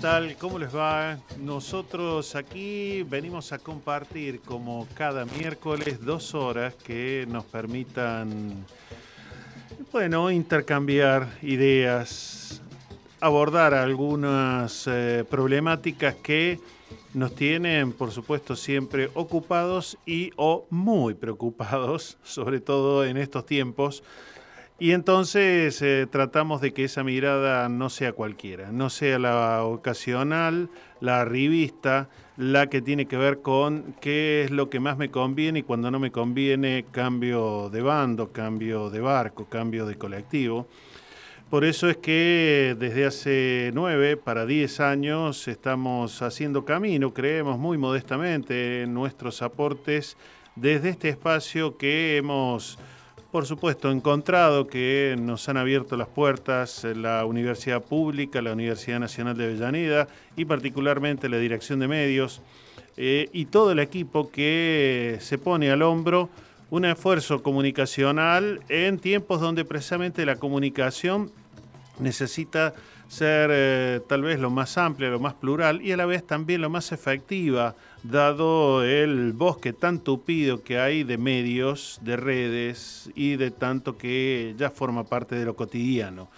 Tal? ¿Cómo les va? Nosotros aquí venimos a compartir como cada miércoles dos horas que nos permitan, bueno, intercambiar ideas, abordar algunas eh, problemáticas que nos tienen, por supuesto, siempre ocupados y o muy preocupados, sobre todo en estos tiempos y entonces eh, tratamos de que esa mirada no sea cualquiera, no sea la ocasional, la revista, la que tiene que ver con qué es lo que más me conviene y cuando no me conviene cambio de bando, cambio de barco, cambio de colectivo. Por eso es que desde hace nueve para diez años estamos haciendo camino, creemos muy modestamente en nuestros aportes desde este espacio que hemos por supuesto, encontrado que nos han abierto las puertas la Universidad Pública, la Universidad Nacional de Avellaneda y particularmente la Dirección de Medios eh, y todo el equipo que se pone al hombro un esfuerzo comunicacional en tiempos donde precisamente la comunicación necesita ser eh, tal vez lo más amplia, lo más plural y a la vez también lo más efectiva dado el bosque tan tupido que hay de medios, de redes y de tanto que ya forma parte de lo cotidiano.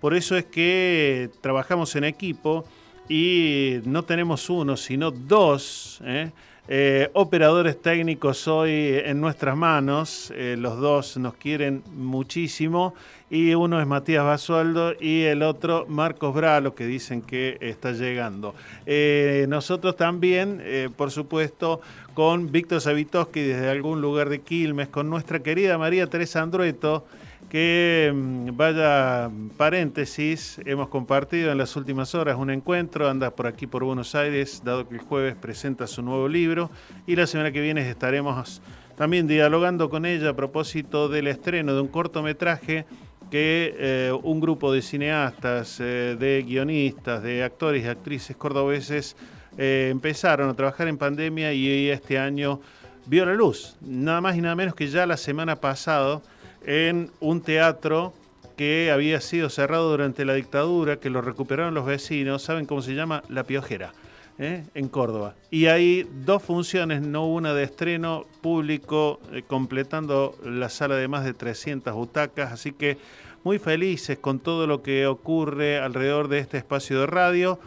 Por eso es que trabajamos en equipo y no tenemos uno, sino dos. ¿eh? Eh, operadores técnicos hoy en nuestras manos, eh, los dos nos quieren muchísimo y uno es Matías Basualdo y el otro Marcos Bralo que dicen que está llegando. Eh, nosotros también, por supuesto, con Víctor Savitoski desde algún lugar de Quilmes, con nuestra querida María Teresa Andrueto que mm, vaya paréntesis, hemos compartido en las últimas horas un encuentro, anda por aquí por Buenos Aires, dado que el jueves presenta su nuevo libro y la semana que viene estaremos también dialogando con ella a propósito del estreno de un cortometraje que eh, un grupo de cineastas, eh, de guionistas, de actores y actrices cordobeses eh, empezaron a trabajar en pandemia y este año vio la luz, nada más y nada menos que ya la semana pasada en un teatro que había sido cerrado durante la dictadura, que lo recuperaron los vecinos, ¿saben cómo se llama? La Piojera, ¿eh? en Córdoba. Y hay dos funciones, no una de estreno público, eh, completando la sala de más de 300 butacas, así que muy felices con todo lo que ocurre alrededor de este espacio de radio.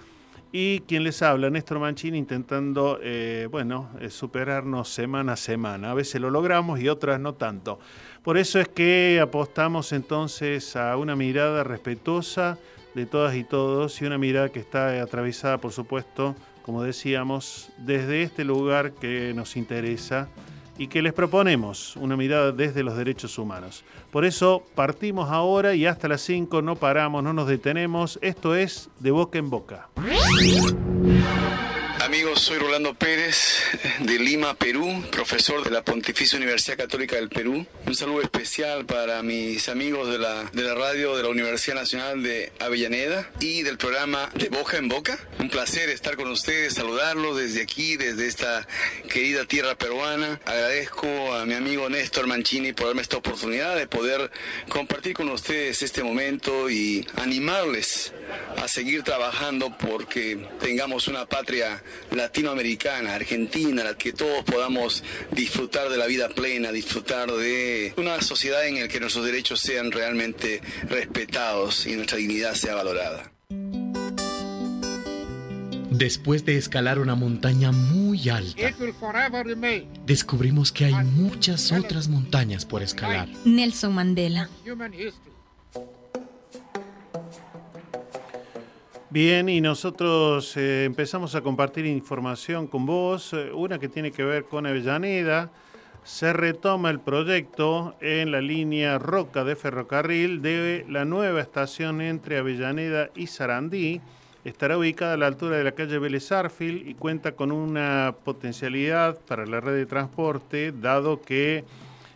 Y quien les habla, Néstor Mancini, intentando, eh, bueno, superarnos semana a semana. A veces lo logramos y otras no tanto. Por eso es que apostamos entonces a una mirada respetuosa de todas y todos y una mirada que está atravesada, por supuesto, como decíamos, desde este lugar que nos interesa y que les proponemos una mirada desde los derechos humanos. Por eso partimos ahora y hasta las 5 no paramos, no nos detenemos. Esto es de boca en boca. Amigos, soy Rolando Pérez de Lima, Perú, profesor de la Pontificia Universidad Católica del Perú. Un saludo especial para mis amigos de la, de la radio de la Universidad Nacional de Avellaneda y del programa De Boca en Boca. Un placer estar con ustedes, saludarlos desde aquí, desde esta querida tierra peruana. Agradezco a mi amigo Néstor Mancini por darme esta oportunidad de poder compartir con ustedes este momento y animarles a seguir trabajando porque tengamos una patria latinoamericana, argentina, la que todos podamos disfrutar de la vida plena, disfrutar de una sociedad en la que nuestros derechos sean realmente respetados y nuestra dignidad sea valorada. Después de escalar una montaña muy alta, descubrimos que hay muchas otras montañas por escalar. Nelson Mandela. Bien, y nosotros eh, empezamos a compartir información con vos, eh, una que tiene que ver con Avellaneda. Se retoma el proyecto en la línea Roca de ferrocarril de la nueva estación entre Avellaneda y Sarandí. estará ubicada a la altura de la calle Vélez y cuenta con una potencialidad para la red de transporte, dado que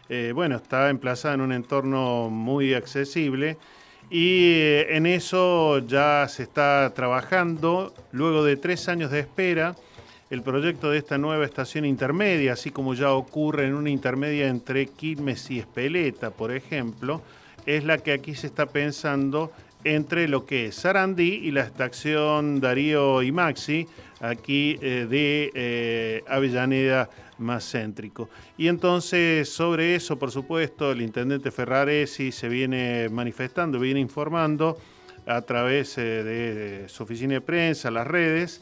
eh, bueno, está emplazada en un entorno muy accesible y eh, en eso ya se está trabajando. Luego de tres años de espera, el proyecto de esta nueva estación intermedia, así como ya ocurre en una intermedia entre Quilmes y Espeleta, por ejemplo, es la que aquí se está pensando entre lo que es Sarandí y la estación Darío y Maxi, aquí eh, de Avellaneda más céntrico. Y entonces sobre eso, por supuesto, el intendente Ferraresi se viene manifestando, viene informando a través eh, de su oficina de prensa, las redes,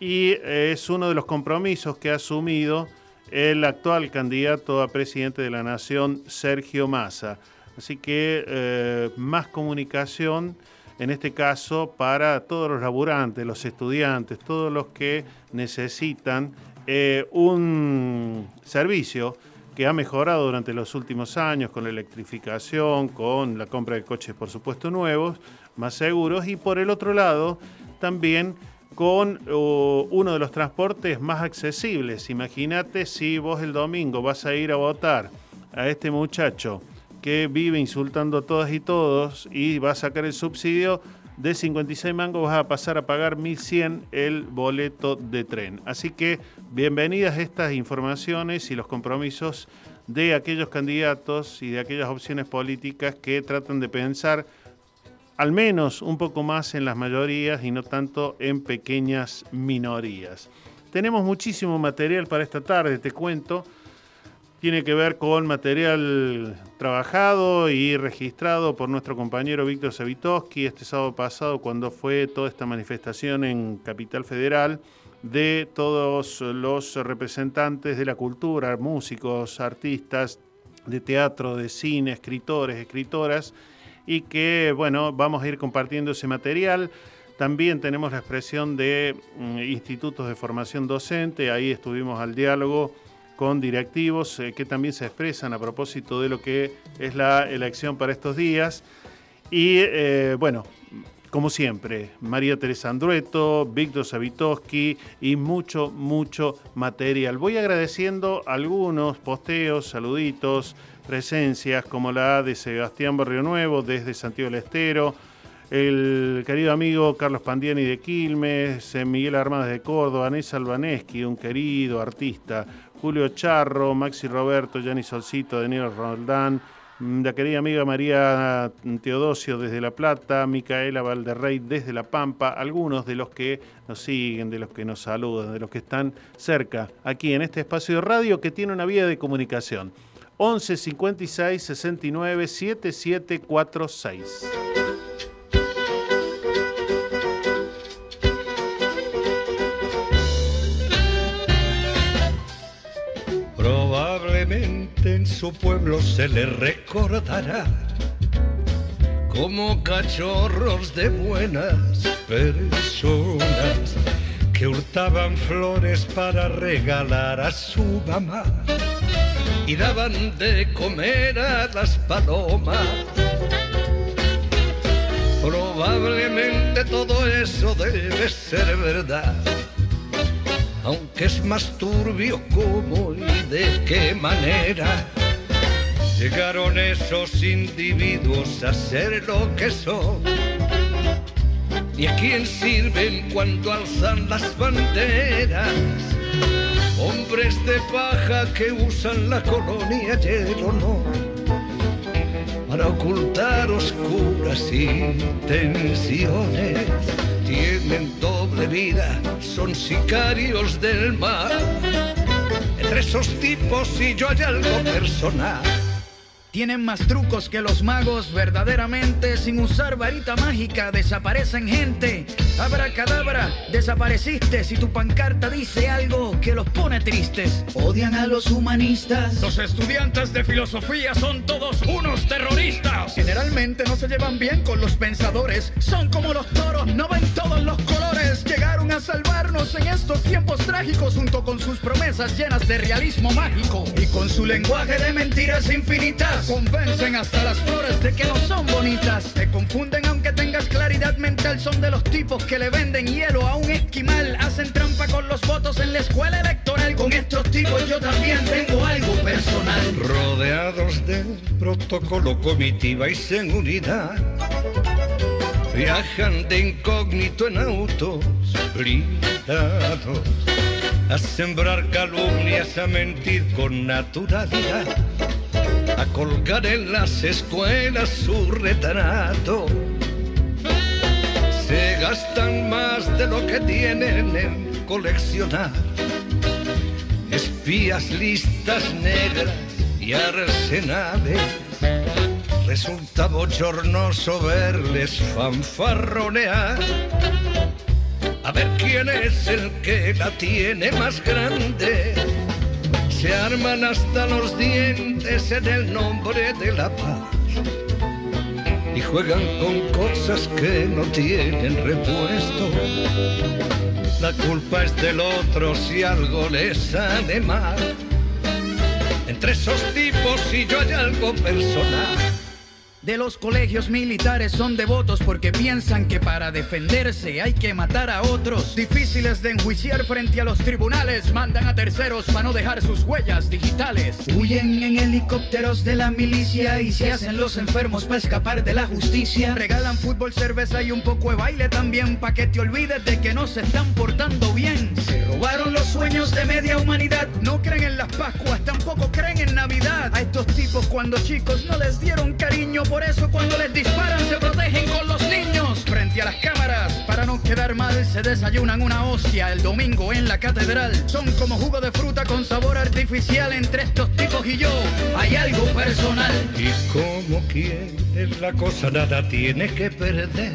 y es uno de los compromisos que ha asumido el actual candidato a presidente de la Nación, Sergio Massa. Así que eh, más comunicación, en este caso, para todos los laburantes, los estudiantes, todos los que necesitan eh, un servicio que ha mejorado durante los últimos años con la electrificación, con la compra de coches, por supuesto, nuevos, más seguros, y por el otro lado, también con uno de los transportes más accesibles. Imagínate si vos el domingo vas a ir a votar a este muchacho que vive insultando a todas y todos y va a sacar el subsidio de 56 mangos vas a pasar a pagar 1.100 el boleto de tren. Así que bienvenidas estas informaciones y los compromisos de aquellos candidatos y de aquellas opciones políticas que tratan de pensar al menos un poco más en las mayorías y no tanto en pequeñas minorías. Tenemos muchísimo material para esta tarde, te cuento tiene que ver con material trabajado y registrado por nuestro compañero Víctor Savitoski este sábado pasado cuando fue toda esta manifestación en Capital Federal de todos los representantes de la cultura, músicos, artistas de teatro, de cine, escritores, escritoras, y que, bueno, vamos a ir compartiendo ese material. También tenemos la expresión de mm, institutos de formación docente, ahí estuvimos al diálogo con directivos eh, que también se expresan a propósito de lo que es la elección para estos días. Y eh, bueno, como siempre, María Teresa Andrueto, Víctor Savitoski y mucho, mucho material. Voy agradeciendo algunos posteos, saluditos, presencias, como la de Sebastián Barrio Nuevo desde Santiago del Estero, el querido amigo Carlos Pandiani de Quilmes, Miguel Armadas de Córdoba, Anés Albaneschi, un querido artista, Julio Charro, Maxi Roberto, Gianni Solcito, Daniel Roldán, mm, la querida amiga María Teodosio desde La Plata, Micaela Valderrey desde La Pampa, algunos de los que nos siguen, de los que nos saludan, de los que están cerca, aquí en este espacio de radio que tiene una vía de comunicación. 11 56 69 7746. En su pueblo se le recordará como cachorros de buenas personas que hurtaban flores para regalar a su mamá y daban de comer a las palomas. Probablemente todo eso debe ser verdad aunque es más turbio cómo y de qué manera llegaron esos individuos a ser lo que son. ¿Y a quién sirven cuando alzan las banderas? Hombres de paja que usan la colonia y el honor para ocultar oscuras intenciones tienen doble vida, son sicarios del mar. Entre esos tipos y yo hay algo personal. Tienen más trucos que los magos, verdaderamente sin usar varita mágica desaparecen gente. Abra cadabra, desapareciste si tu pancarta dice algo que los pone tristes. Odian a los humanistas. Los estudiantes de filosofía son todos unos terroristas. Generalmente no se llevan bien con los pensadores. Son como los toros, no ven todos los colores. Llegaron a salvarnos en estos tiempos trágicos junto con sus promesas llenas de realismo mágico. Y con su lenguaje de mentiras infinitas. Convencen hasta las flores de que no son bonitas. Te confunden aunque tengas claridad mental. Son de los tipos que le venden hielo a un esquimal. Hacen trampa con los votos en la escuela electoral. Con estos tipos yo también tengo algo personal. Rodeados de protocolo, comitiva y seguridad. Viajan de incógnito en autos blindados. A sembrar calumnias, a mentir con naturalidad. A colgar en las escuelas su retrato se gastan más de lo que tienen en coleccionar. Espías, listas negras y arsenales. Resulta bochornoso verles fanfarronear. A ver quién es el que la tiene más grande. Se arman hasta los dientes en el nombre de la paz y juegan con cosas que no tienen repuesto. La culpa es del otro si algo les sale mal. Entre esos tipos y yo hay algo personal de los colegios militares son devotos porque piensan que para defenderse hay que matar a otros. Difíciles de enjuiciar frente a los tribunales, mandan a terceros para no dejar sus huellas digitales. Huyen en helicópteros de la milicia y se hacen los enfermos para escapar de la justicia. Regalan fútbol, cerveza y un poco de baile también para que te olvides de que no se están portando bien. Se robaron los sueños de media humanidad. No creen en las Pascuas, tampoco creen en Navidad. A estos tipos cuando chicos no les dieron cariño por eso cuando les disparan se protegen con los niños frente a las cámaras. Para no quedar mal se desayunan una hostia el domingo en la catedral. Son como jugo de fruta con sabor artificial entre estos tipos y yo. Hay algo personal. Y como quieres la cosa nada tiene que perder.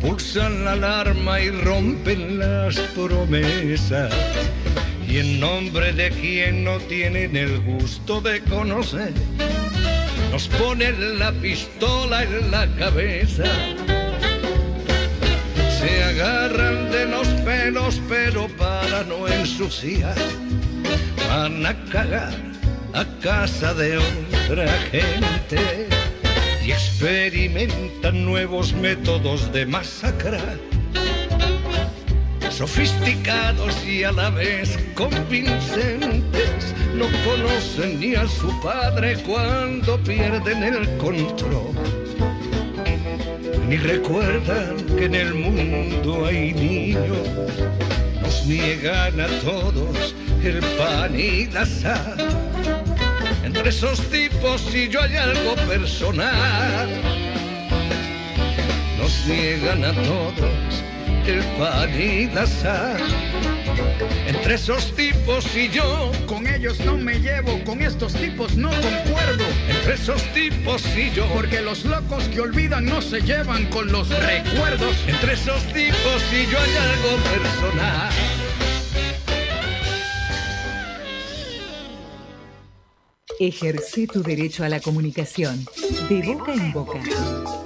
Pulsan la alarma y rompen las promesas. Y en nombre de quien no tienen el gusto de conocer nos ponen la pistola en la cabeza. Se agarran de los pelos, pero para no ensuciar, van a cagar a casa de otra gente y experimentan nuevos métodos de masacrar sofisticados y a la vez convincentes, no conocen ni a su padre cuando pierden el control. Ni recuerdan que en el mundo hay niños, nos niegan a todos el pan y la sal. Entre esos tipos y yo hay algo personal, nos niegan a todos el pan y la sal. Entre esos tipos y yo, con ellos no me llevo, con estos tipos no concuerdo. Entre esos tipos y yo, porque los locos que olvidan no se llevan con los recuerdos. Entre esos tipos y yo hay algo personal. Ejerce tu derecho a la comunicación, de boca en boca.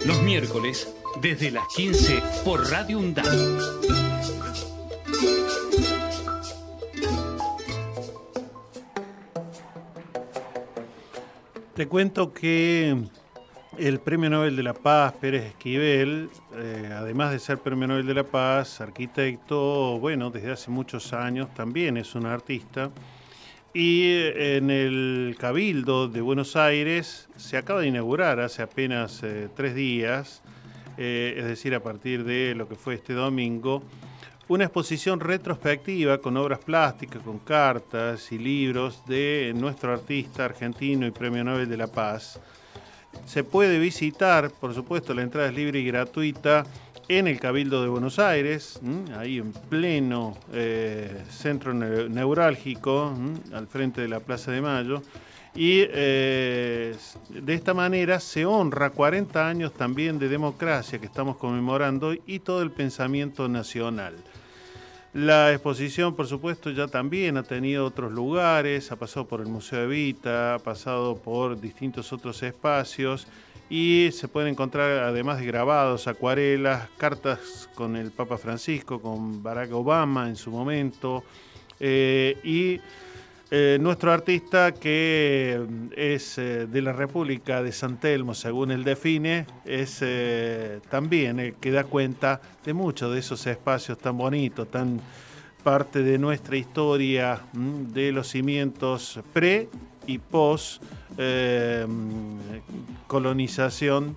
Los miércoles desde las 15 por Radio UNDAD. Te cuento que el Premio Nobel de la Paz, Pérez Esquivel, eh, además de ser Premio Nobel de la Paz, arquitecto, bueno, desde hace muchos años también es un artista. Y en el Cabildo de Buenos Aires se acaba de inaugurar hace apenas eh, tres días eh, es decir, a partir de lo que fue este domingo, una exposición retrospectiva con obras plásticas, con cartas y libros de nuestro artista argentino y Premio Nobel de la Paz. Se puede visitar, por supuesto, la entrada es libre y gratuita en el Cabildo de Buenos Aires, ahí en pleno eh, centro neurálgico, al frente de la Plaza de Mayo. Y eh, de esta manera se honra 40 años también de democracia que estamos conmemorando y todo el pensamiento nacional. La exposición, por supuesto, ya también ha tenido otros lugares, ha pasado por el Museo de Vita, ha pasado por distintos otros espacios y se pueden encontrar, además de grabados, acuarelas, cartas con el Papa Francisco, con Barack Obama en su momento, eh, y eh, nuestro artista que es eh, de la República de San Telmo, según él define, es también el que da cuenta de muchos de esos espacios tan bonitos, tan parte de nuestra historia, de los cimientos pre y post colonización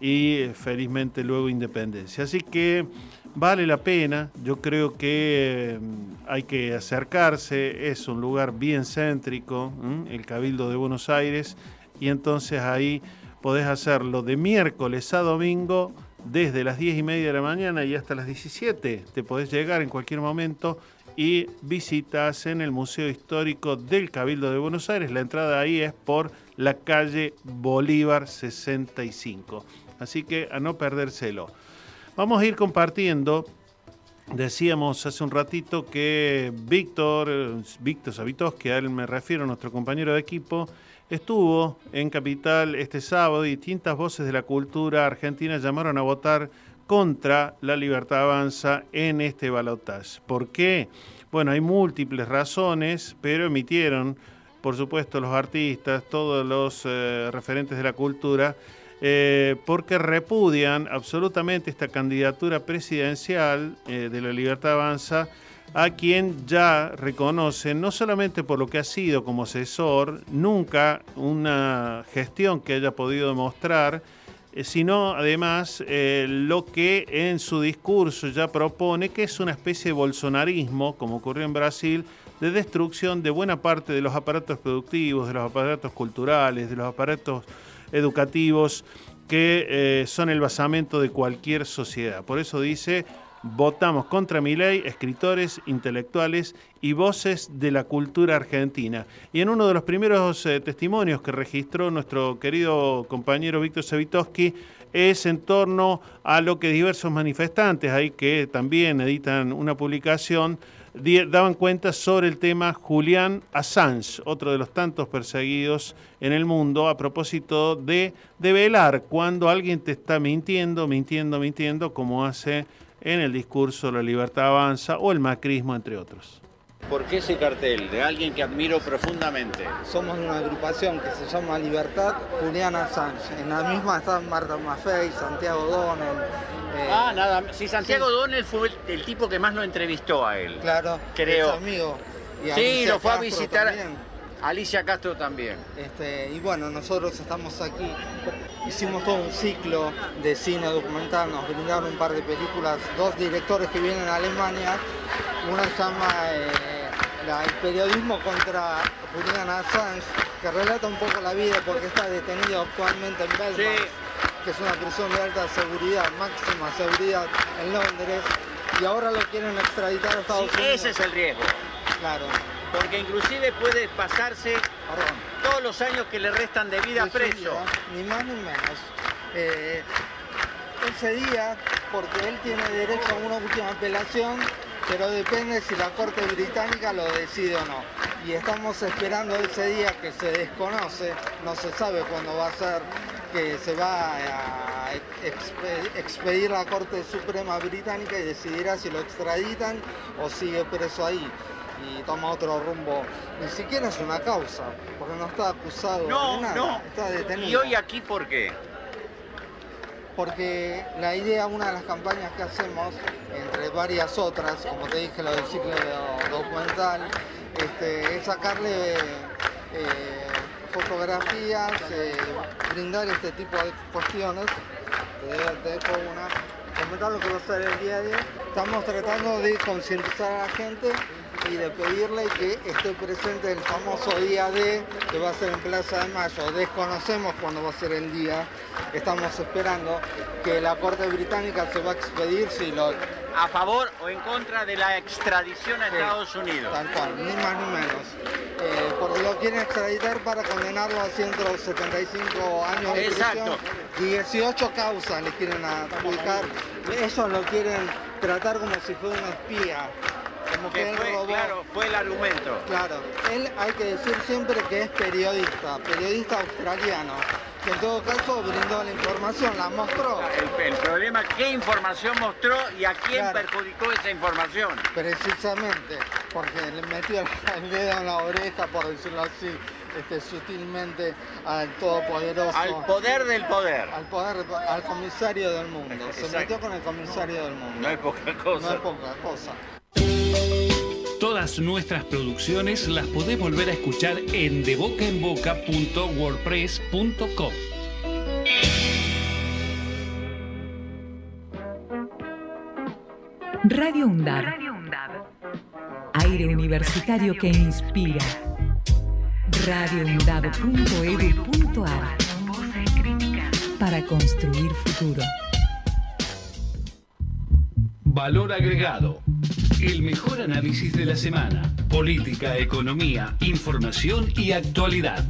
y felizmente luego independencia. Así que vale la pena, yo creo que hay que acercarse, es un lugar bien céntrico, el Cabildo de Buenos Aires, y entonces ahí podés hacerlo de miércoles a domingo desde las 10 y media de la mañana y hasta las 17. Te podés llegar en cualquier momento y visitas en el Museo Histórico del Cabildo de Buenos Aires. La entrada ahí es por la calle Bolívar 65. Así que a no perdérselo. Vamos a ir compartiendo. Decíamos hace un ratito que Víctor, Víctor Savitos, a él me refiero, nuestro compañero de equipo, estuvo en Capital este sábado y distintas voces de la cultura argentina llamaron a votar contra la libertad avanza en este balotaje. ¿Por qué? Bueno, hay múltiples razones, pero emitieron por supuesto los artistas, todos los eh, referentes de la cultura, eh, porque repudian absolutamente esta candidatura presidencial eh, de la Libertad Avanza a quien ya reconocen, no solamente por lo que ha sido como asesor, nunca una gestión que haya podido demostrar, sino además lo que en su discurso ya propone, que es una especie de bolsonarismo, como ocurrió en Brasil, de destrucción de buena parte de los aparatos productivos, de los aparatos culturales, de los aparatos educativos que eh, son el basamento de cualquier sociedad. Por eso dice, votamos contra mi ley, escritores, intelectuales y voces de la cultura argentina. Y en uno de los primeros eh, testimonios que registró nuestro querido compañero Víctor Savitoski, es en torno a lo que diversos manifestantes ahí que también editan una publicación daban cuenta sobre el tema Julián Assange, otro de los tantos perseguidos en el mundo, a propósito de develar cuando alguien te está mintiendo, mintiendo, mintiendo, como hace en el discurso La Libertad Avanza o el macrismo, entre otros. ¿Por qué ese cartel de alguien que admiro profundamente? Somos una agrupación que se llama Libertad Julián Assange. En la misma están Marta Maffei, Santiago Donel, eh, ah, nada. Sí, Santiago sí. fue el, tipo que más lo entrevistó a él. Claro, creo. amigo. sí, lo fue a visitar. Alicia Castro también. Este, y bueno, nosotros estamos aquí. Hicimos todo un ciclo de cine documental, nos brindaron un par de películas, dos directores que vienen a Alemania. Una se llama eh, El periodismo contra Julian Assange, que relata un poco la vida porque está detenido actualmente en Belfast que es una prisión de alta seguridad, máxima seguridad en Londres, y ahora lo quieren extraditar a Estados Unidos. Ese es el riesgo. Claro. Porque inclusive puede pasarse todos los años que le restan de vida preso. Ni más ni menos. Eh, ese día, porque él tiene derecho a una última apelación, pero depende si la Corte Británica lo decide o no. Y estamos esperando ese día que se desconoce, no se sabe cuándo va a ser que se va a expedir la Corte Suprema Británica y decidirá si lo extraditan o sigue preso ahí y toma otro rumbo. Ni siquiera es una causa, porque no está acusado no, de nada, no. está detenido. ¿Y hoy aquí por qué? Porque la idea, una de las campañas que hacemos, entre varias otras, como te dije, lo del ciclo documental, este, es sacarle eh, fotografías, eh, brindar este tipo de cuestiones. Te, dejo una, comentar lo que va a ser el día a día. Estamos tratando de concientizar a la gente y de pedirle que esté presente el famoso día D que va a ser en Plaza de Mayo. Desconocemos cuándo va a ser el día. Estamos esperando que la Corte Británica se va a expedir si lo a favor o en contra de la extradición a Estados Unidos. Tal cual, ni más ni menos. Eh, porque lo quieren extraditar para condenarlo a 175 años de Exacto. prisión. 18 causas le quieren adjudicar. Eso lo quieren tratar como si fuera una espía. Que, fue, robó. Claro, fue el argumento. Claro, él hay que decir siempre que es periodista, periodista australiano, que en todo caso brindó la información, la mostró. El, el problema, ¿qué información mostró y a quién Claro. perjudicó esa información? Precisamente, porque le metió el dedo en la oreja, por decirlo así, este, sutilmente al todopoderoso. Al poder del poder. Al poder, al comisario del mundo. Se metió con el comisario del mundo. No es poca cosa. No es poca cosa. Todas nuestras producciones las podés volver a escuchar en debocaenboca.wordpress.com. Radio UNDAB. Aire universitario que inspira. radioundab.edu.ar Para construir futuro. Valor agregado. El mejor análisis de la semana. Política, economía, información y actualidad.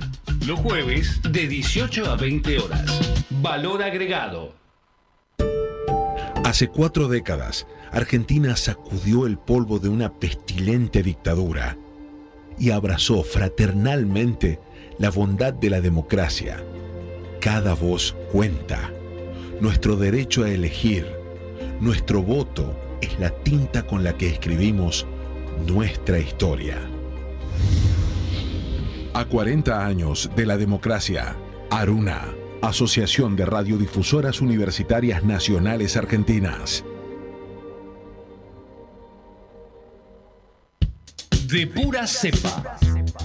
Los jueves de 18 a 20 horas. Valor agregado. Hace cuatro décadas, Argentina sacudió el polvo de una pestilente dictadura y abrazó fraternalmente la bondad de la democracia. Cada voz cuenta. Nuestro derecho a elegir, nuestro voto es la tinta con la que escribimos nuestra historia. A 40 años de la democracia, Aruna, Asociación de Radiodifusoras Universitarias Nacionales Argentinas. De pura cepa.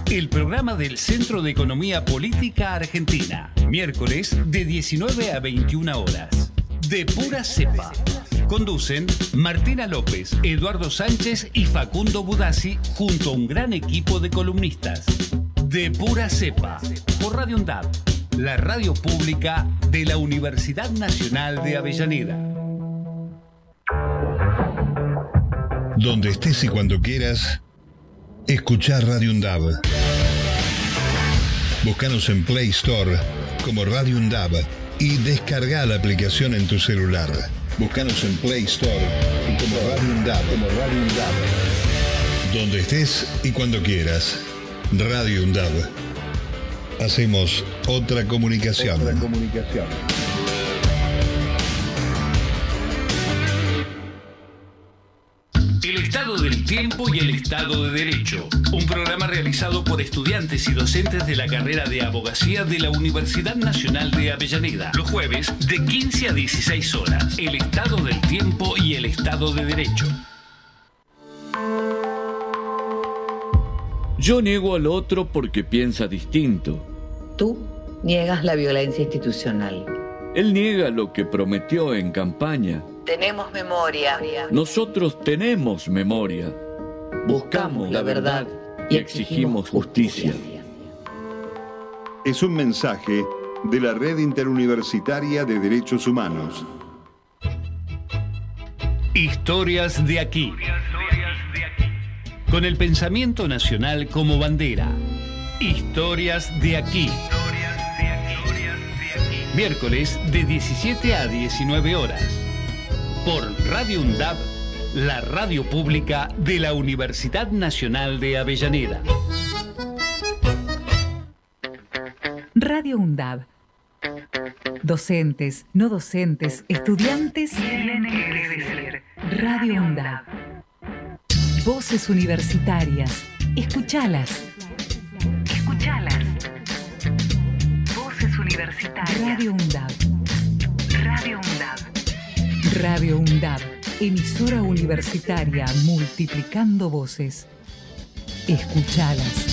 El programa del Centro de Economía Política Argentina. Miércoles de 19 a 21 horas. De pura cepa. Conducen Martina López, Eduardo Sánchez y Facundo Budassi junto a un gran equipo de columnistas. De pura cepa. Por Radio UNDAB, la radio pública de la Universidad Nacional de Avellaneda. Donde estés y cuando quieras, escuchar Radio Undab. Búscanos en Play Store como Radio Undab y descarga la aplicación en tu celular. Búscanos en Play Store como Radio Undab, como Radio Undab. Donde estés y cuando quieras. Radio Undab. Hacemos otra comunicación. Otra comunicación. Tiempo y el Estado de Derecho. Un programa realizado por estudiantes y docentes de la carrera de abogacía de la Universidad Nacional de Avellaneda. Los jueves de 15 a 16 horas. El Estado del Tiempo y el Estado de Derecho. Yo niego al otro porque piensa distinto. Tú niegas la violencia institucional. Él niega lo que prometió en campaña. Tenemos memoria. Nosotros tenemos memoria. Buscamos la verdad y exigimos justicia. Es un mensaje de la Red Interuniversitaria de Derechos Humanos. Historias de aquí. Con el pensamiento nacional como bandera. Historias de aquí. Miércoles de 17 a 19 horas. Por Radio UNDAB, la radio pública de la Universidad Nacional de Avellaneda. Radio UNDAB. Docentes, no docentes, estudiantes. Radio UNDAB. Voces universitarias. Escuchalas. Escuchalas. Voces universitarias. Radio UNDAB. Radio UNDAB. Radio UNDAB. Emisora universitaria multiplicando voces. Escuchalas.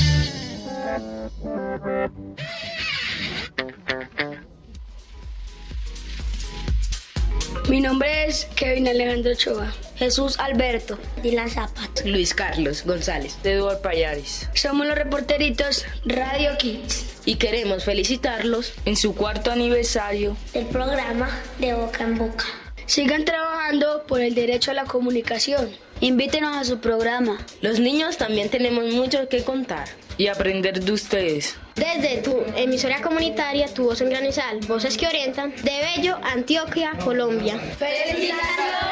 Mi nombre es Kevin Alejandro Ochoa. Jesús Alberto. Dylan Zapat. Luis Carlos González. Eduard Payaris. Somos los reporteritos Radio Kids. Y queremos felicitarlos en su cuarto aniversario del programa De Boca en Boca. Sigan trabajando por el derecho a la comunicación. Invítenos a su programa. Los niños también tenemos mucho que contar y aprender de ustedes. Desde tu emisora comunitaria, tu voz en Granizal, voces que orientan, de Bello, Antioquia, Colombia. ¡Felicitaciones!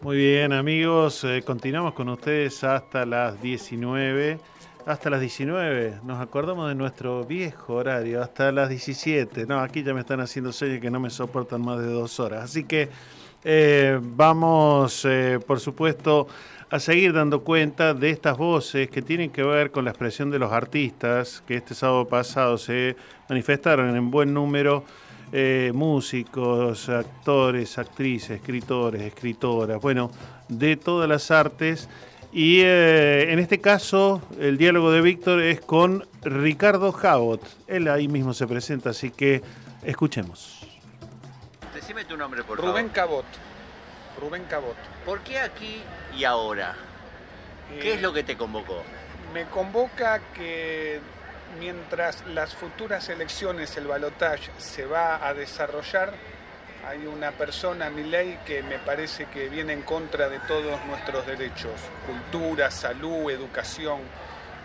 Muy bien amigos, eh, continuamos con ustedes hasta las 19. Hasta las 19, nos acordamos de nuestro viejo horario, hasta las 17. No, aquí ya me están haciendo señas que no me soportan más de dos horas. Así que eh, vamos, eh, por supuesto, a seguir dando cuenta de estas voces que tienen que ver con la expresión de los artistas que este sábado pasado se manifestaron en buen número eh, músicos, actores, actrices, escritores, escritoras, bueno, de todas las artes. Y eh, en este caso, el diálogo de Víctor es con Ricardo Jabot. Él ahí mismo se presenta, así que escuchemos. Decime tu nombre, por Rubén favor. Cabot. Rubén Cabot. ¿Por qué aquí y ahora? ¿Qué Eh, es lo que te convocó? Me convoca que mientras las futuras elecciones, el balotaje se va a desarrollar, hay una persona, Milei, que me parece que viene en contra de todos nuestros derechos, cultura, salud, educación.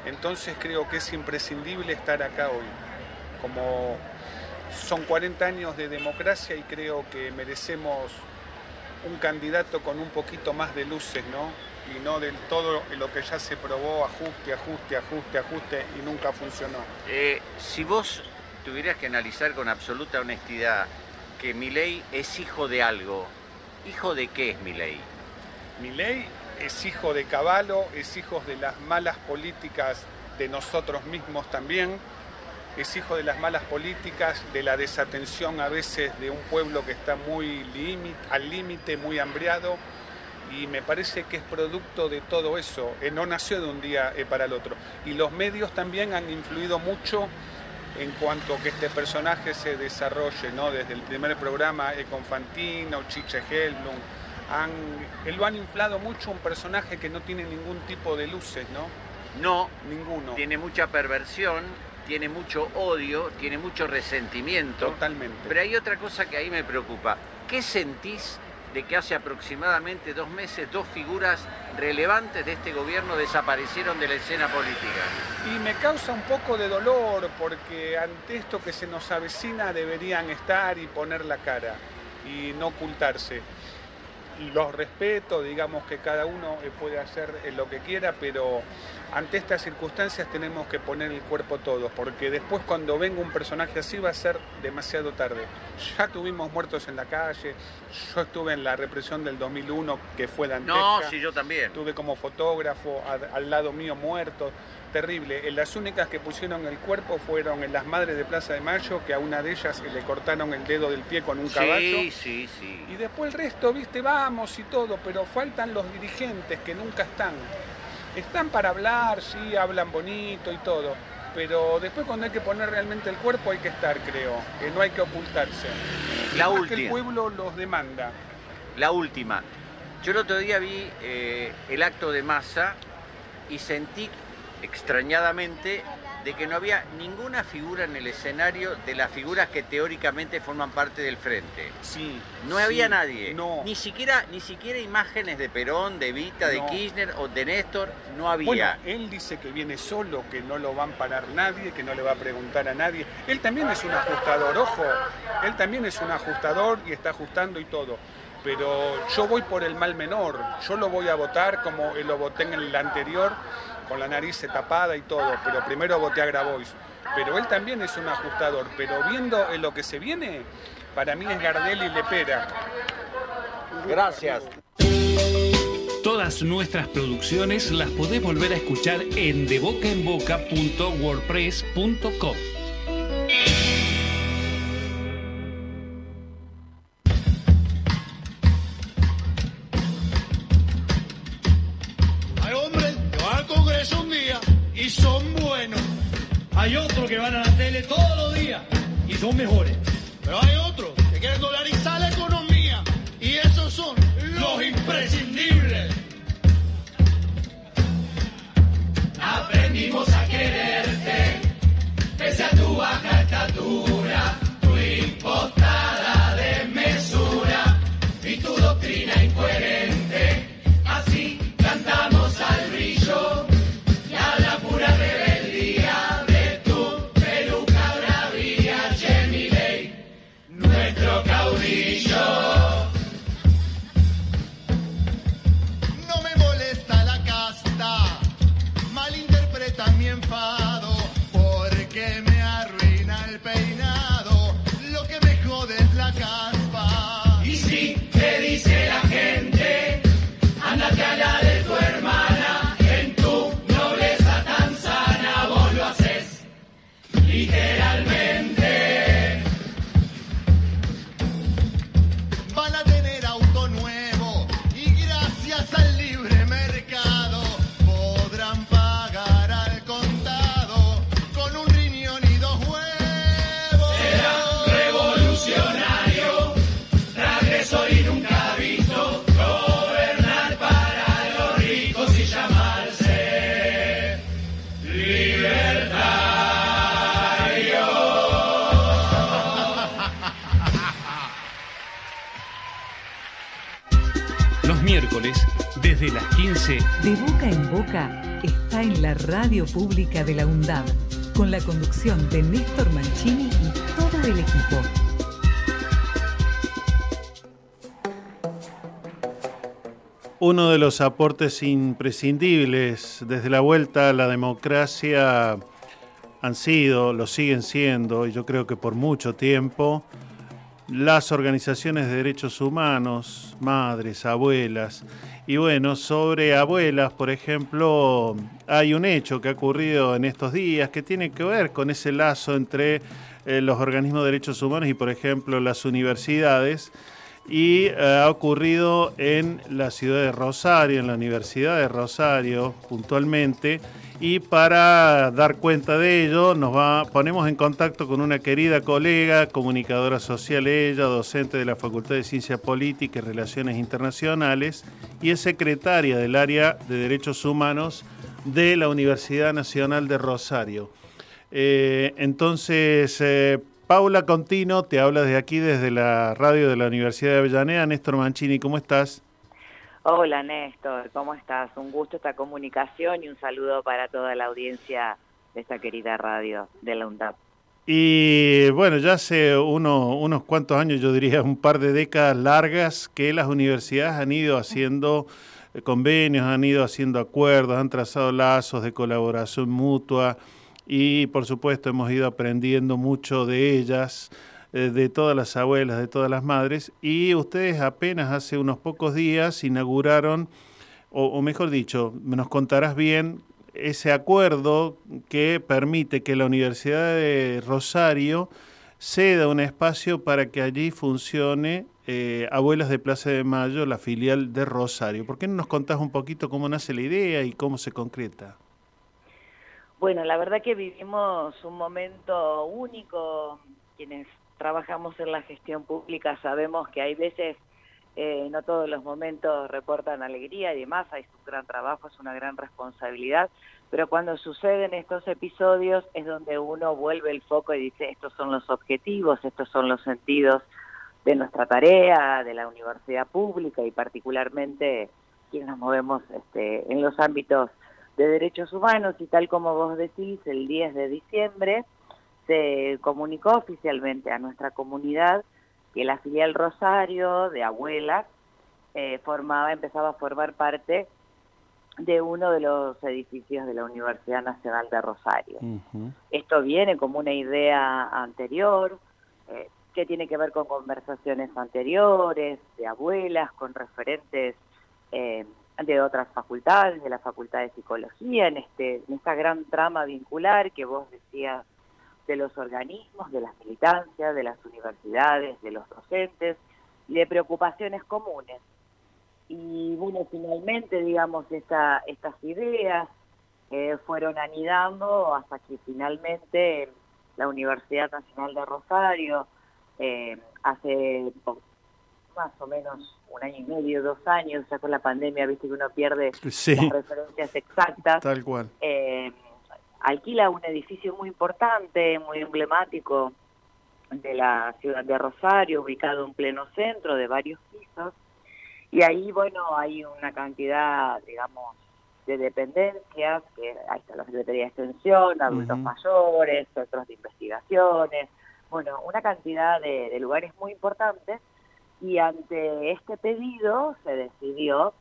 Entonces creo que es imprescindible estar acá hoy. Como son 40 años de democracia y creo que merecemos un candidato con un poquito más de luces, ¿no? Y no del todo lo que ya se probó, ajuste, ajuste, ajuste, ajuste y nunca funcionó. Eh, si vos tuvieras que analizar con absoluta honestidad que Milei es hijo de algo, ¿hijo de qué es Milei? Milei es hijo de Caballo, es hijo de las malas políticas de nosotros mismos también, es hijo de las malas políticas, de la desatención a veces de un pueblo que está muy al límite, muy hambriado, y me parece que es producto de todo eso, eh, no nació de un día eh, para el otro. Y los medios también han influido mucho en cuanto a que este personaje se desarrolle, ¿no? Desde el primer programa eh, con Fantino, Chiche Helblum, han, eh, lo han inflado mucho un personaje que no tiene ningún tipo de luces, ¿no? No, ninguno. Tiene mucha perversión, tiene mucho odio, tiene mucho resentimiento. Totalmente. Pero hay otra cosa que ahí me preocupa. ¿Qué sentís de que hace aproximadamente dos meses dos figuras relevantes de este gobierno desaparecieron de la escena política? Y me causa un poco de dolor porque ante esto que se nos avecina deberían estar y poner la cara y no ocultarse. Los respeto, digamos que cada uno puede hacer lo que quiera, pero ante estas circunstancias tenemos que poner el cuerpo todos, porque después cuando venga un personaje así va a ser demasiado tarde. Ya tuvimos muertos en la calle, yo estuve en la represión del 2001 que fue dantesca. No, sí, yo también. Estuve como fotógrafo, a- al lado mío muerto, terrible. Eh, Las únicas que pusieron el cuerpo fueron en las madres de Plaza de Mayo, que a una de ellas le cortaron el dedo del pie con un caballo. Sí, sí, sí. Y después el resto, viste, vamos y todo, pero faltan los dirigentes que nunca están. Están para hablar, sí, hablan bonito y todo, pero después cuando hay que poner realmente el cuerpo hay que estar, creo, que no hay que ocultarse. La Más que el última. pueblo los demanda. La última. Yo el otro día vi eh, el acto de masa y sentí extrañadamente de que no había ninguna figura en el escenario de las figuras que teóricamente forman parte del frente. Sí. No sí, había nadie. No. Ni siquiera, ni siquiera imágenes de Perón, de Vita, de No. Kirchner o de Néstor, no había. Bueno, él dice que viene solo, que no lo van a parar nadie, que no le va a preguntar a nadie. Él también es un ajustador, ojo, él también es un ajustador y está ajustando y todo. Pero yo voy por el mal menor, yo lo voy a votar como lo voté en el anterior, con la nariz tapada y todo, pero primero voté a Grabois. Pero él también es un ajustador, pero viendo en lo que se viene, para mí es Gardel y Lepera. Gracias. Todas nuestras producciones las podés volver a escuchar en debocaenboca.wordpress.com. y son buenos. Hay otros que van a la tele todos los días y son mejores. Pero hay otros que quieren dolarizar la economía y esos son los imprescindibles. Aprendimos a quererte, pese a tu baja estatura, tu impostada desmesura y tu doctrina incoherente. 15. De boca en boca está en la radio pública de la UNDAB, con la conducción de Néstor Mancini y todo el equipo. Uno de los aportes imprescindibles desde la vuelta a la democracia han sido, lo siguen siendo, y yo creo que por mucho tiempo, las organizaciones de derechos humanos, madres, abuelas. Y bueno, sobre abuelas, por ejemplo, hay un hecho que ha ocurrido en estos días que tiene que ver con ese lazo entre eh, los organismos de derechos humanos y, por ejemplo, las universidades. Y eh, ha ocurrido en la ciudad de Rosario, en la Universidad de Rosario puntualmente, y para dar cuenta de ello, nos va, ponemos en contacto con una querida colega, comunicadora social ella, docente de la Facultad de Ciencia Política y Relaciones Internacionales, y es secretaria del área de Derechos Humanos de la Universidad Nacional de Rosario. Eh, entonces, eh, Paula Contino te habla desde aquí, desde la radio de la Universidad de Avellaneda. Néstor Mancini, ¿cómo estás? Hola Néstor, ¿cómo estás? Un gusto esta comunicación y un saludo para toda la audiencia de esta querida radio de la UNDAP. Y bueno, ya hace unos cuantos años, yo diría un par de décadas largas, que las universidades han ido haciendo eh, convenios, han ido haciendo acuerdos, han trazado lazos de colaboración mutua y por supuesto hemos ido aprendiendo mucho de ellas de todas las abuelas, de todas las madres, y ustedes apenas hace unos pocos días inauguraron, o, mejor dicho, nos contarás bien ese acuerdo que permite que la Universidad de Rosario ceda un espacio para que allí funcione eh, Abuelas de Plaza de Mayo, la filial de Rosario. ¿Por qué no nos contás un poquito cómo nace la idea y cómo se concreta? Bueno, la verdad que vivimos un momento único, quienes trabajamos en la gestión pública sabemos que hay veces, eh, no todos los momentos reportan alegría y demás, hay un gran trabajo, es una gran responsabilidad, pero cuando suceden estos episodios es donde uno vuelve el foco y dice, estos son los objetivos, estos son los sentidos de nuestra tarea, de la universidad pública y particularmente quienes nos movemos este, en los ámbitos de derechos humanos. Y tal como vos decís, el 10 de diciembre se comunicó oficialmente a nuestra comunidad que la filial Rosario de abuelas eh, formaba, empezaba a formar parte de uno de los edificios de la Universidad Nacional de Rosario. Esto viene como una idea anterior, eh, que tiene que ver con conversaciones anteriores, de abuelas, con referentes eh, de otras facultades, de la Facultad de Psicología, en, este, en esta gran trama vincular que vos decías de los organismos, de las militancias, de las universidades, de los docentes y de preocupaciones comunes. Y bueno, finalmente, digamos, esta, estas ideas eh, fueron anidando hasta que finalmente la Universidad Nacional de Rosario, eh, hace más o menos un año y medio, dos años, ya con la pandemia, viste que uno pierde las referencias exactas. Tal cual. Eh, alquila un edificio muy importante, muy emblemático de la ciudad de Rosario, ubicado en pleno centro, de varios pisos, y ahí, bueno, hay una cantidad, digamos, de dependencias, que ahí está la Secretaría de Extensión, adultos mayores, centros de investigaciones, bueno, una cantidad de, de lugares muy importantes, y ante este pedido se decidió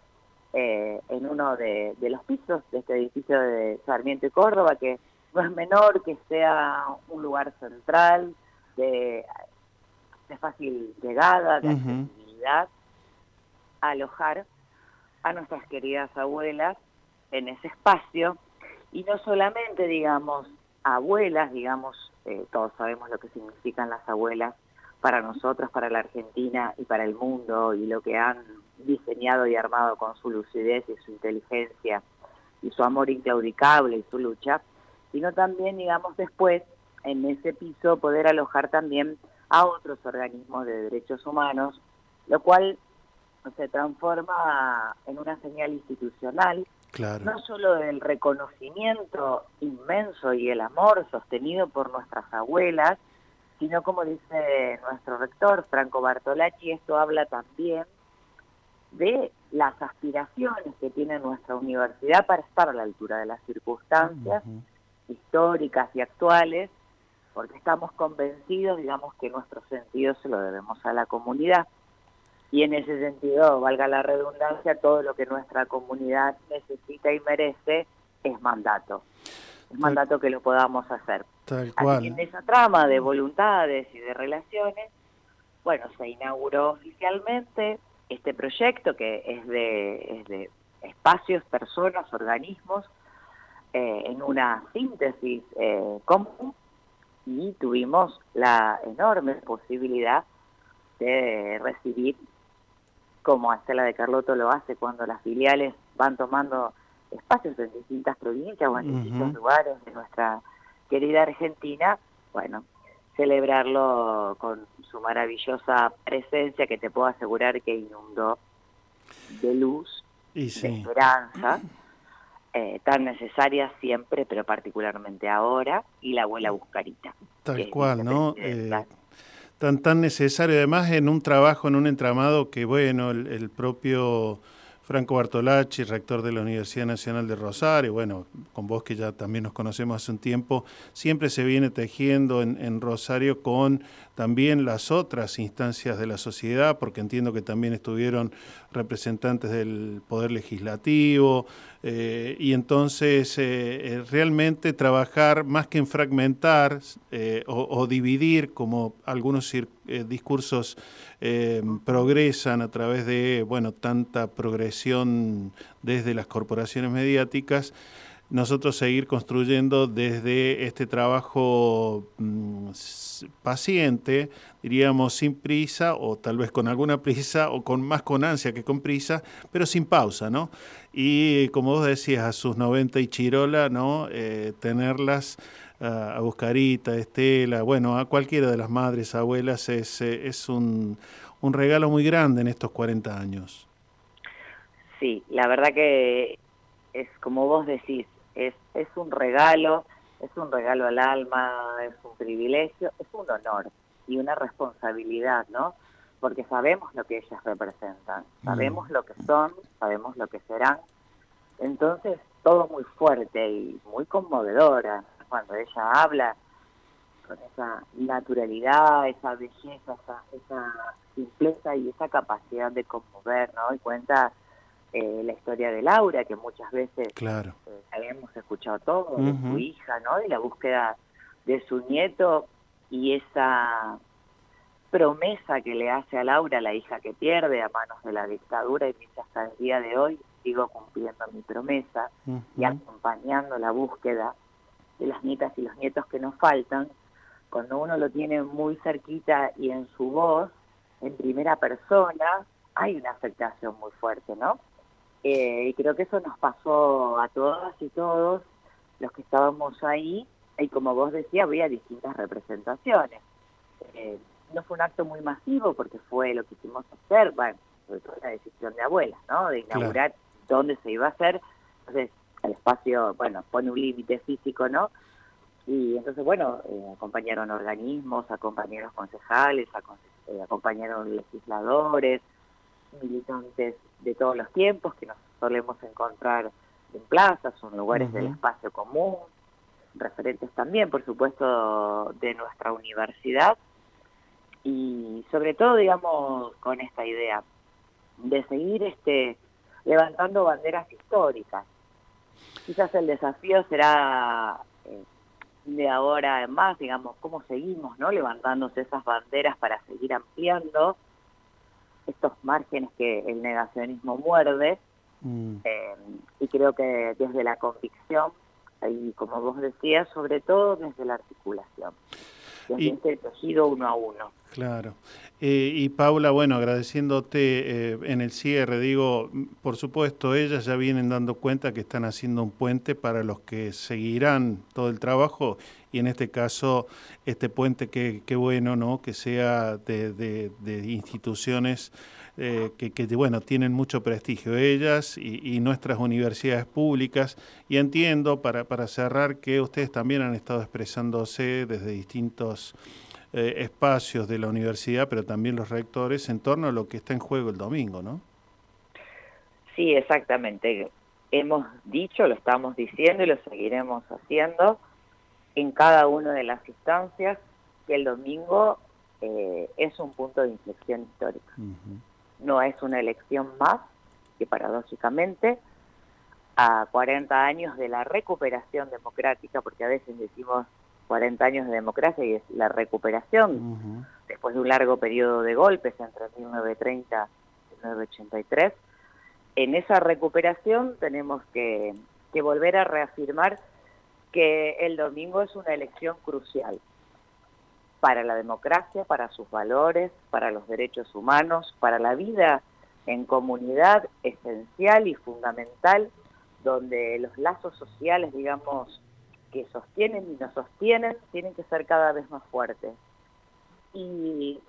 eh, en uno de, los pisos de este edificio de Sarmiento y Córdoba, que no es menor, que sea un lugar central, de, fácil llegada, de accesibilidad, alojar a nuestras queridas abuelas en ese espacio. Y no solamente, digamos, abuelas, digamos, eh, todos sabemos lo que significan las abuelas para nosotros, para la Argentina y para el mundo y lo que han diseñado y armado con su lucidez y su inteligencia y su amor inclaudicable y su lucha, sino también, digamos, después en ese piso poder alojar también a otros organismos de derechos humanos, lo cual se transforma en una señal institucional, no solo del reconocimiento inmenso y el amor sostenido por nuestras abuelas, sino como dice nuestro rector Franco Bartolacci, esto habla también de las aspiraciones que tiene nuestra universidad para estar a la altura de las circunstancias históricas y actuales, porque estamos convencidos, digamos, que nuestro sentido se lo debemos a la comunidad. Y en ese sentido, valga la redundancia, todo lo que nuestra comunidad necesita y merece es mandato. Es mandato que lo podamos hacer. Tal cual. en esa trama de voluntades y de relaciones, bueno, se inauguró oficialmente este proyecto que es de, de espacios, personas, organismos, eh, en una síntesis eh, común y tuvimos la enorme posibilidad de recibir, como Estela de Carlotto lo hace cuando las filiales van tomando espacios en distintas provincias o en distintos lugares de nuestra querida Argentina, bueno, celebrarlo con su maravillosa presencia que te puedo asegurar que inundó de luz, de esperanza, eh, tan necesaria siempre, pero particularmente ahora, y la abuela Buscarita. Tal cual, ¿no? Eh, tan, tan necesario, además en un trabajo, en un entramado que, bueno, el propio Franco Bartolacci, rector de la Universidad Nacional de Rosario, bueno, con vos que ya también nos conocemos hace un tiempo, siempre se viene tejiendo en, Rosario con también las otras instancias de la sociedad, porque entiendo que también estuvieron representantes del Poder Legislativo, eh, y entonces eh, eh, realmente trabajar más que en fragmentar o, dividir, como algunos discursos progresan a través de bueno tanta progresión desde las corporaciones mediáticas, nosotros seguir construyendo desde este trabajo mm, paciente, diríamos sin prisa o tal vez con alguna prisa o con más con ansia que con prisa, pero sin pausa, ¿no? Y como vos decías, a sus 90 y Chirola, ¿no? Eh, tenerlas a Buscarita, a Estela, bueno, a cualquiera de las madres, abuelas, es, eh, es un, un regalo muy grande en estos 40 años. Sí, la verdad que es como vos decís, es, es un regalo, es un regalo al alma, es un privilegio, es un honor y una responsabilidad, ¿no? Porque sabemos lo que ellas representan, mm. sabemos lo que son, sabemos lo que serán. Entonces, todo muy fuerte y muy conmovedora. Cuando ella habla con esa naturalidad, esa belleza, esa, esa simpleza y esa capacidad de conmover, ¿no? Y cuenta eh, la historia de Laura, que muchas veces claro. Eh, habíamos escuchado todo, de su hija, ¿no? De la búsqueda de su nieto y esa promesa que le hace a Laura, la hija que pierde a manos de la dictadura, y dice hasta el día de hoy sigo cumpliendo mi promesa y acompañando la búsqueda de las nietas y los nietos que nos faltan, cuando uno lo tiene muy cerquita y en su voz, en primera persona, hay una afectación muy fuerte, ¿no? Eh, y creo que eso nos pasó a todas y todos los que estábamos ahí, y como vos decías, había distintas representaciones. Eh, no fue un acto muy masivo porque fue lo que hicimos hacer, bueno, sobre todo la decisión de abuelas, ¿no? De inaugurar dónde se iba a hacer. Entonces, el espacio, bueno, pone un límite físico, ¿no? Y entonces, bueno, eh, acompañaron organismos, acompañaron concejales, acompañaron legisladores, militantes de todos los tiempos que nos solemos encontrar en plazas o en lugares del espacio común, referentes también, por supuesto, de nuestra universidad y sobre todo, digamos, con esta idea de seguir este levantando banderas históricas. Quizás el desafío será eh, de ahora en más, digamos, cómo seguimos, ¿no? Levantándose esas banderas para seguir ampliando estos márgenes que el negacionismo muerde mm. eh, y creo que desde la convicción y como vos decías, sobre todo desde la articulación, y, tejido uno a uno. Claro. Eh, y Paula, bueno, agradeciéndote eh, en el cierre, digo, por supuesto, ellas ya vienen dando cuenta que están haciendo un puente para los que seguirán todo el trabajo y en este caso este puente que, bueno, ¿no? Que sea de, de, instituciones eh, que, que, bueno, tienen mucho prestigio ellas y, nuestras universidades públicas. Y entiendo, para, para cerrar, que ustedes también han estado expresándose desde distintos eh, espacios de la universidad, pero también los rectores, en torno a lo que está en juego el domingo, ¿no? Sí, exactamente. Hemos dicho, lo estamos diciendo y lo seguiremos haciendo en cada una de las instancias que el domingo eh, es un punto de inflexión histórica. No es una elección más que paradójicamente a 40 años de la recuperación democrática, porque a veces decimos 40 años de democracia y es la recuperación después de un largo periodo de golpes entre 1930 y 1983. En esa recuperación tenemos que, que volver a reafirmar que el domingo es una elección crucial para la democracia, para sus valores, para los derechos humanos, para la vida en comunidad esencial y fundamental, donde los lazos sociales, digamos, que sostienen y nos sostienen, tienen que ser cada vez más fuertes. Y,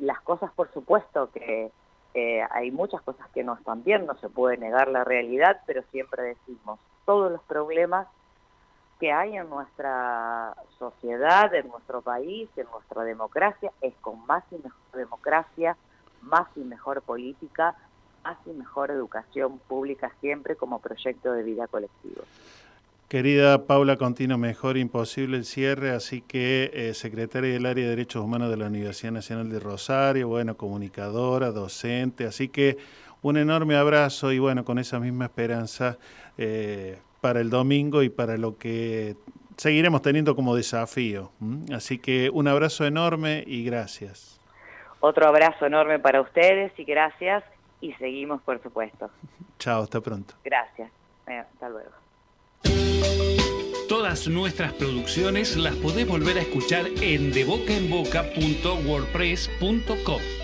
las cosas, por supuesto, que eh, hay muchas cosas que no están bien, no se puede negar la realidad, pero siempre decimos, todos los problemas que hay en nuestra sociedad, en nuestro país, en nuestra democracia, es con más y mejor democracia, más y mejor política, más y mejor educación pública siempre como proyecto de vida colectivo. Querida Paula Contino, mejor imposible el cierre, así que eh, secretaria del área de Derechos Humanos de la Universidad Nacional de Rosario, bueno, comunicadora, docente, así que un enorme abrazo y bueno, con esa misma esperanza eh, para el domingo y para lo que seguiremos teniendo como desafío. Así que un abrazo enorme y gracias. Otro abrazo enorme para ustedes y gracias y seguimos por supuesto. Chao, hasta pronto. Gracias. Eh, hasta luego. Todas nuestras producciones las podés volver a escuchar en debocaenboca.wordpress.com.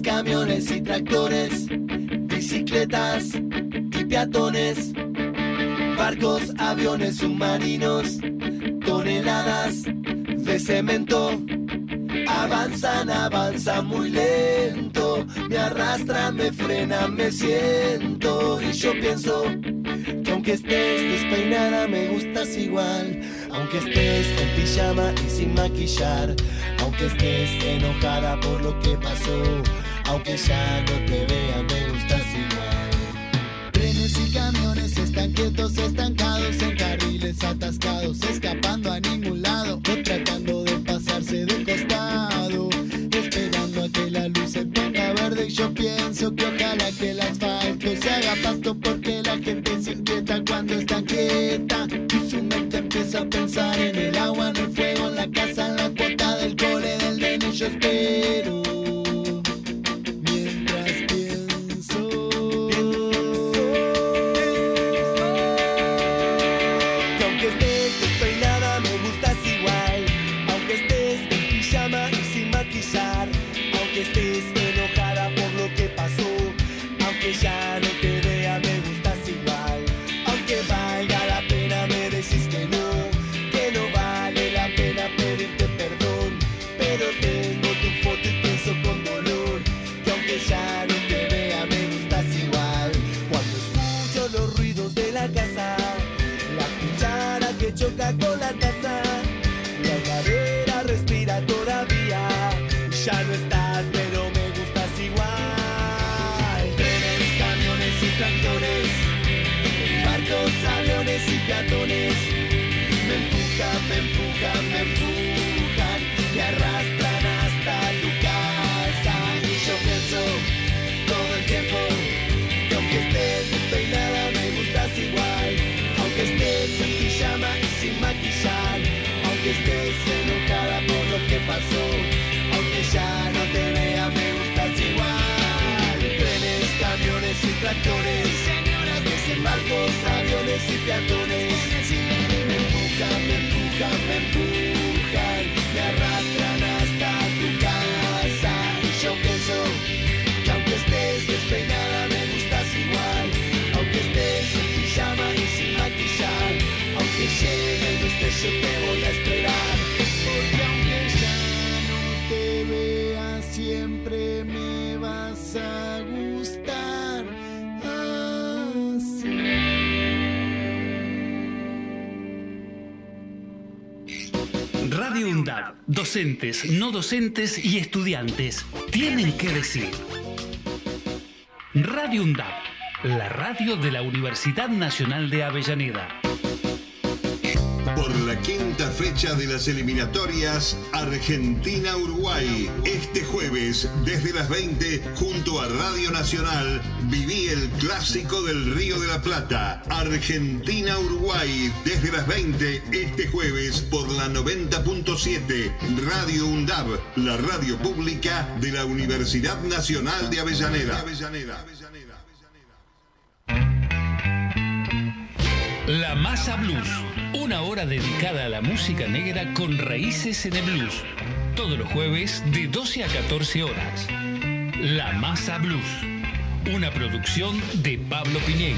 camiones y tractores, bicicletas y peatones, barcos, aviones, submarinos, toneladas de cemento. Avanzan, avanzan muy lento, me arrastran, me frenan, me siento. Y yo pienso que aunque estés despeinada me gustas igual, aunque estés en pijama y sin maquillar. Aunque estés enojada por lo que pasó, aunque ya no te vea, me gustas igual. Trenes y camiones están quietos, estancados en carriles atascados, escapando a ningún lado, o tratando de pasarse de costado, esperando a que la luz se ponga verde. Y yo pienso que ojalá que el asfalto se haga pasto porque la gente se inquieta cuando está quieta y su mente empieza a pensar en el agua, en el fuego, en la casa, en la cuota del cole, del nene, la estés enojada por lo que pasó, aunque ya no te vea me gustas igual, trenes, camiones y tractores, señoras dicen barcos, aviones y peatones, me empujan, me empujan, me empujan, te voy a esperar. Porque aunque ya no te vea, siempre me vas a gustar. Radio docentes, no docentes y estudiantes tienen que decir. Radio UNDAD, la radio de la Universidad Nacional de Avellaneda. Por la quinta fecha de las eliminatorias Argentina-Uruguay. Este jueves, desde las 20, junto a Radio Nacional, viví el clásico del Río de la Plata. Argentina-Uruguay, desde las 20, este jueves, por la 90.7, Radio UNDAB, la radio pública de la Universidad Nacional de Avellaneda. La Masa Blues, una hora dedicada a la música negra con raíces en el blues. Todos los jueves de 12 a 14 horas. La Masa Blues, una producción de Pablo Piñeiro.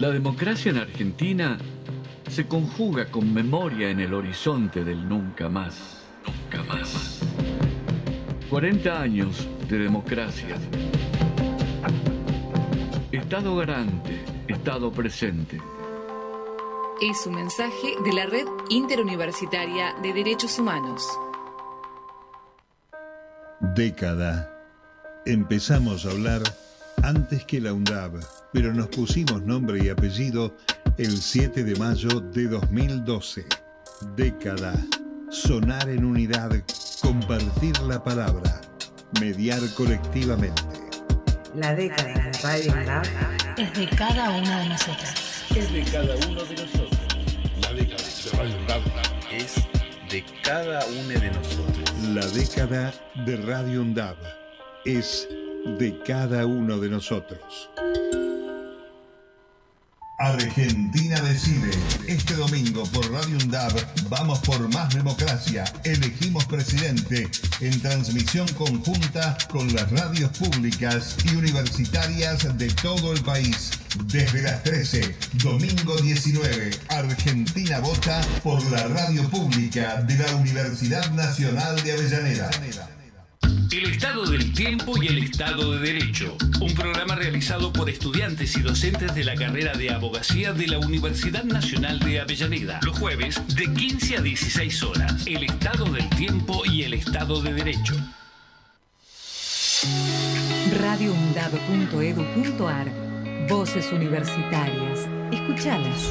La democracia en Argentina se conjuga con memoria en el horizonte del nunca más. Nunca más. 40 años de democracia. Estado garante, Estado presente. Es un mensaje de la Red Interuniversitaria de Derechos Humanos. Década. Empezamos a hablar antes que la UNDAB, pero nos pusimos nombre y apellido el 7 de mayo de 2012. Década. Sonar en unidad, compartir la palabra, mediar colectivamente. La década de Radio UNDAB Es de cada una de nosotras. Es de cada uno de nosotros. La década de Radio UNDAB es de cada uno de nosotros. La década de Radio UNDAB es de cada uno de nosotros. Argentina decide. Este domingo por Radio UNDAB vamos por más democracia. Elegimos presidente en transmisión conjunta con las radios públicas y universitarias de todo el país. Desde las 13, domingo 19, Argentina vota por la radio pública de la Universidad Nacional de Avellaneda. El Estado del Tiempo y el Estado de Derecho. Un programa realizado por estudiantes y docentes de la carrera de abogacía de la Universidad Nacional de Avellaneda. Los jueves de 15 a 16 horas. El Estado del Tiempo y el Estado de Derecho. radioundab.edu.ar Voces universitarias. Escuchalas.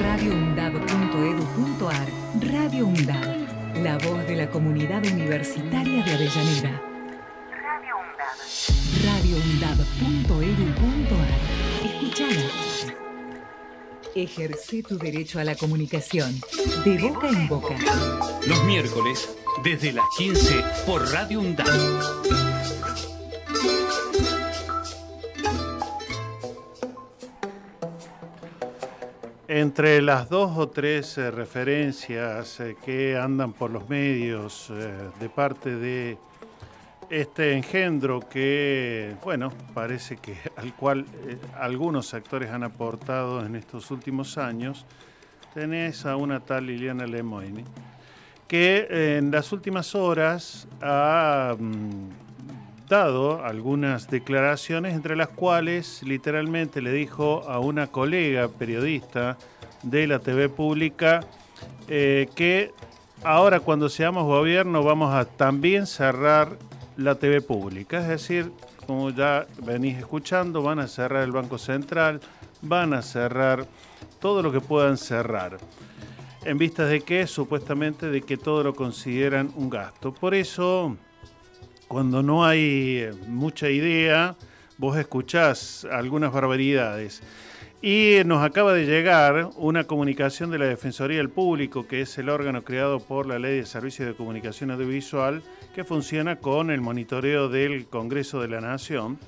radioundab.edu.ar Radio UNDAB. La voz de la comunidad universitaria de Avellaneda. radioundab.edu.ar Escuchala. Ejerce tu derecho a la comunicación. De boca en boca. Los miércoles, desde las 15 por Radio UNDAB. Entre las dos o tres eh, referencias eh, que andan por los medios eh, de parte de este engendro que, bueno, parece que al cual algunos actores han aportado en estos últimos años, tenés a una tal Liliana Lemoyne, que en las últimas horas ha mm, algunas declaraciones, entre las cuales literalmente le dijo a una colega periodista de la TV pública eh, que ahora cuando seamos gobierno vamos a también cerrar la TV pública. Es decir, como ya venís escuchando, van a cerrar el Banco Central, van a cerrar todo lo que puedan cerrar. En vistas de que, supuestamente, de que todo lo consideran un gasto. Por eso, cuando no hay eh, mucha idea, vos escuchás algunas barbaridades. Y nos acaba de llegar una comunicación de la Defensoría del Público, que es el órgano creado por la Ley de Servicios de Comunicación Audiovisual, que funciona con el monitoreo del Congreso de la Nación.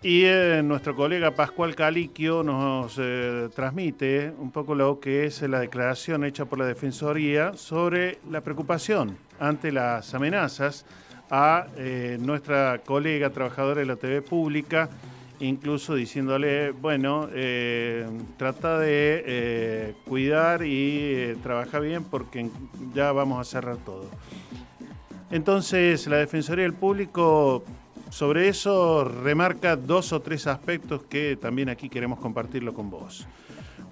Y eh, nuestro colega Pascual Caliquio nos eh, transmite un poco lo que es la declaración hecha por la Defensoría sobre la preocupación ante las amenazas a eh, nuestra colega trabajadora de la TV pública incluso diciéndole, bueno, eh, trata de eh, cuidar y trabaja bien porque ya vamos a cerrar todo. Entonces, la Defensoría del Público sobre eso remarca dos o tres aspectos que también aquí queremos compartirlo con vos.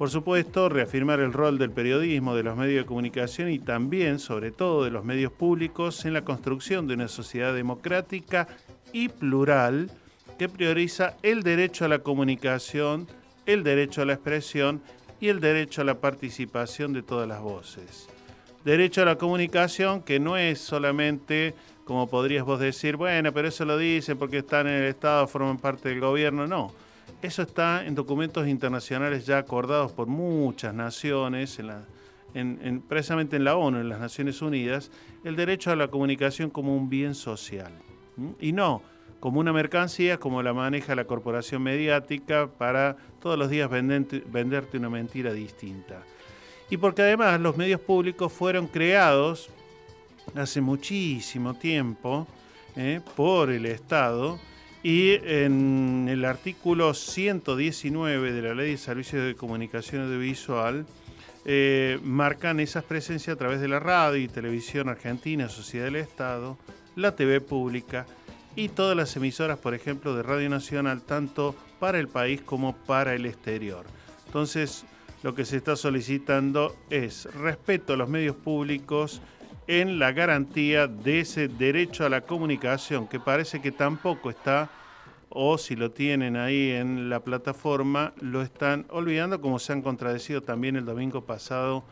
Por supuesto, reafirmar el rol del periodismo, de los medios de comunicación y también, sobre todo, de los medios públicos en la construcción de una sociedad democrática y plural que prioriza el derecho a la comunicación, el derecho a la expresión y el derecho a la participación de todas las voces. Derecho a la comunicación que no es solamente, como podrías vos decir, bueno, pero eso lo dicen porque están en el Estado, forman parte del gobierno, no. Eso está en documentos internacionales ya acordados por muchas naciones, en precisamente en la ONU, en las Naciones Unidas, el derecho a la comunicación como un bien social. Y no como una mercancía, como la maneja la corporación mediática para todos los días venderte una mentira distinta. Y porque además los medios públicos fueron creados hace muchísimo tiempo eh, por el Estado y en el artículo 119 de la Ley de Servicios de Comunicación Audiovisual eh, marcan esas presencias a través de la radio y televisión argentina, Sociedad del Estado, la TV pública y todas las emisoras, por ejemplo, de Radio Nacional, tanto para el país como para el exterior. Entonces, lo que se está solicitando es respeto a los medios públicos en la garantía de ese derecho a la comunicación, que parece que tampoco está, o si lo tienen ahí en la plataforma, lo están olvidando, como se han contradecido también el domingo pasado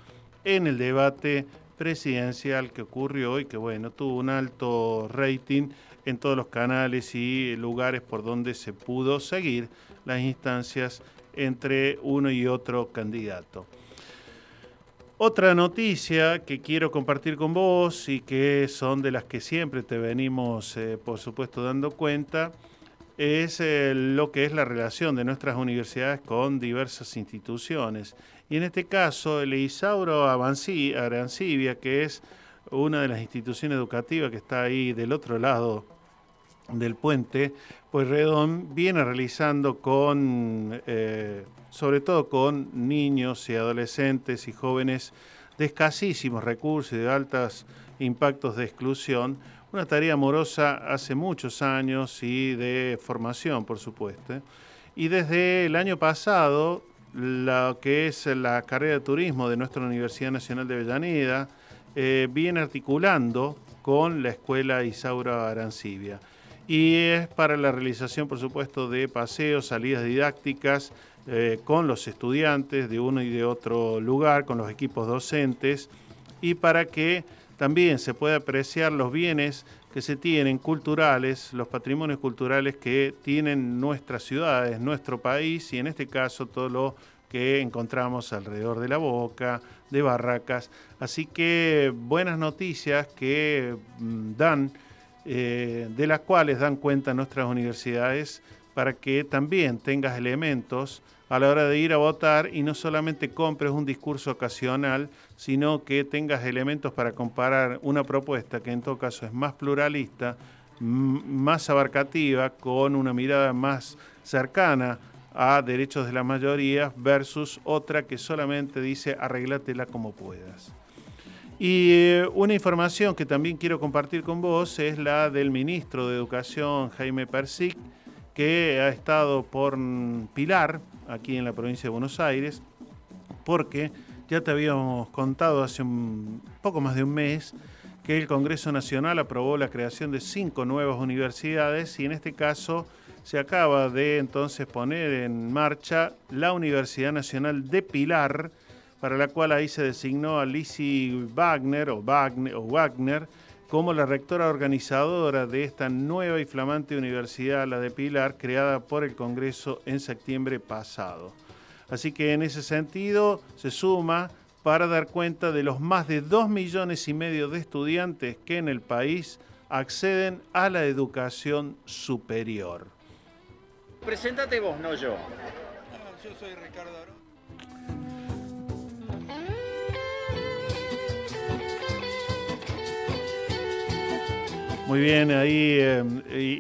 en el debate presidencial que ocurrió y que, bueno, tuvo un alto rating en todos los canales y lugares por donde se pudo seguir las instancias entre uno y otro candidato. Otra noticia que quiero compartir con vos y que son de las que siempre te venimos, eh, por supuesto, dando cuenta, es eh, lo que es la relación de nuestras universidades con diversas instituciones. Y en este caso, el Isauro Arancibia, que es una de las instituciones educativas que está ahí del otro lado del puente, pues Redón viene realizando con, eh, sobre todo con niños y adolescentes y jóvenes de escasísimos recursos y de altos impactos de exclusión, una tarea amorosa hace muchos años y de formación, por supuesto. Y desde el año pasado, lo que es la carrera de turismo de nuestra Universidad Nacional de Avellaneda eh, viene articulando con la Escuela Isaura Arancibia y es para la realización, por supuesto, de paseos, salidas didácticas eh, con los estudiantes de uno y de otro lugar, con los equipos docentes, y para que también se pueda apreciar los bienes que se tienen culturales, los patrimonios culturales que tienen nuestras ciudades, nuestro país, y en este caso todo lo que encontramos alrededor de la boca, de barracas. Así que buenas noticias que mm, dan eh, de las cuales dan cuenta nuestras universidades para que también tengas elementos a la hora de ir a votar y no solamente compres un discurso ocasional, sino que tengas elementos para comparar una propuesta que en todo caso es más pluralista, más abarcativa, con una mirada más cercana a derechos de la mayoría versus otra que solamente dice arreglátela como puedas. Y eh, una información que también quiero compartir con vos es la del ministro de Educación, Jaime Persic, que ha estado por Pilar, aquí en la provincia de Buenos Aires, porque ya te habíamos contado hace un poco más de un mes que el Congreso Nacional aprobó la creación de cinco nuevas universidades y en este caso se acaba de entonces poner en marcha la Universidad Nacional de Pilar, para la cual ahí se designó a Lizzie Wagner o Wagner, o Wagner como la rectora organizadora de esta nueva y flamante universidad, la de Pilar, creada por el Congreso en septiembre pasado. Así que en ese sentido se suma para dar cuenta de los más de dos millones y medio de estudiantes que en el país acceden a la educación superior. Preséntate vos, no yo. Yo soy Ricardo Arón. Muy bien, ahí eh,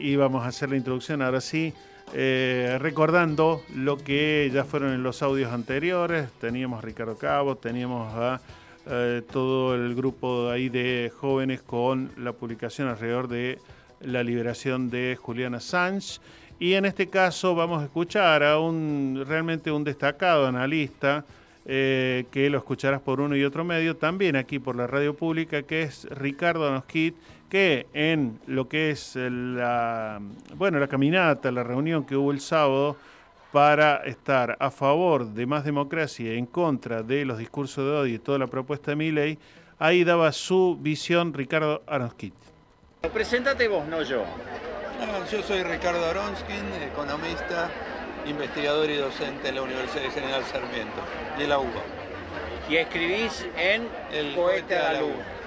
íbamos a hacer la introducción. Ahora sí, eh, recordando lo que ya fueron en los audios anteriores, teníamos a Ricardo Cabo, teníamos a eh, todo el grupo ahí de jóvenes con la publicación alrededor de la liberación de Juliana Sánchez. Y en este caso vamos a escuchar a un realmente un destacado analista eh, que lo escucharás por uno y otro medio, también aquí por la radio pública, que es Ricardo Anosquit, que en lo que es la, bueno, la caminata, la reunión que hubo el sábado para estar a favor de más democracia y en contra de los discursos de odio y toda la propuesta de mi ley, ahí daba su visión Ricardo Anosquit. Preséntate vos, no yo. yo soy Ricardo Aronskin, economista, investigador y docente en la Universidad General Sarmiento y en la UBA. Y escribís en El Poeta de la Luz.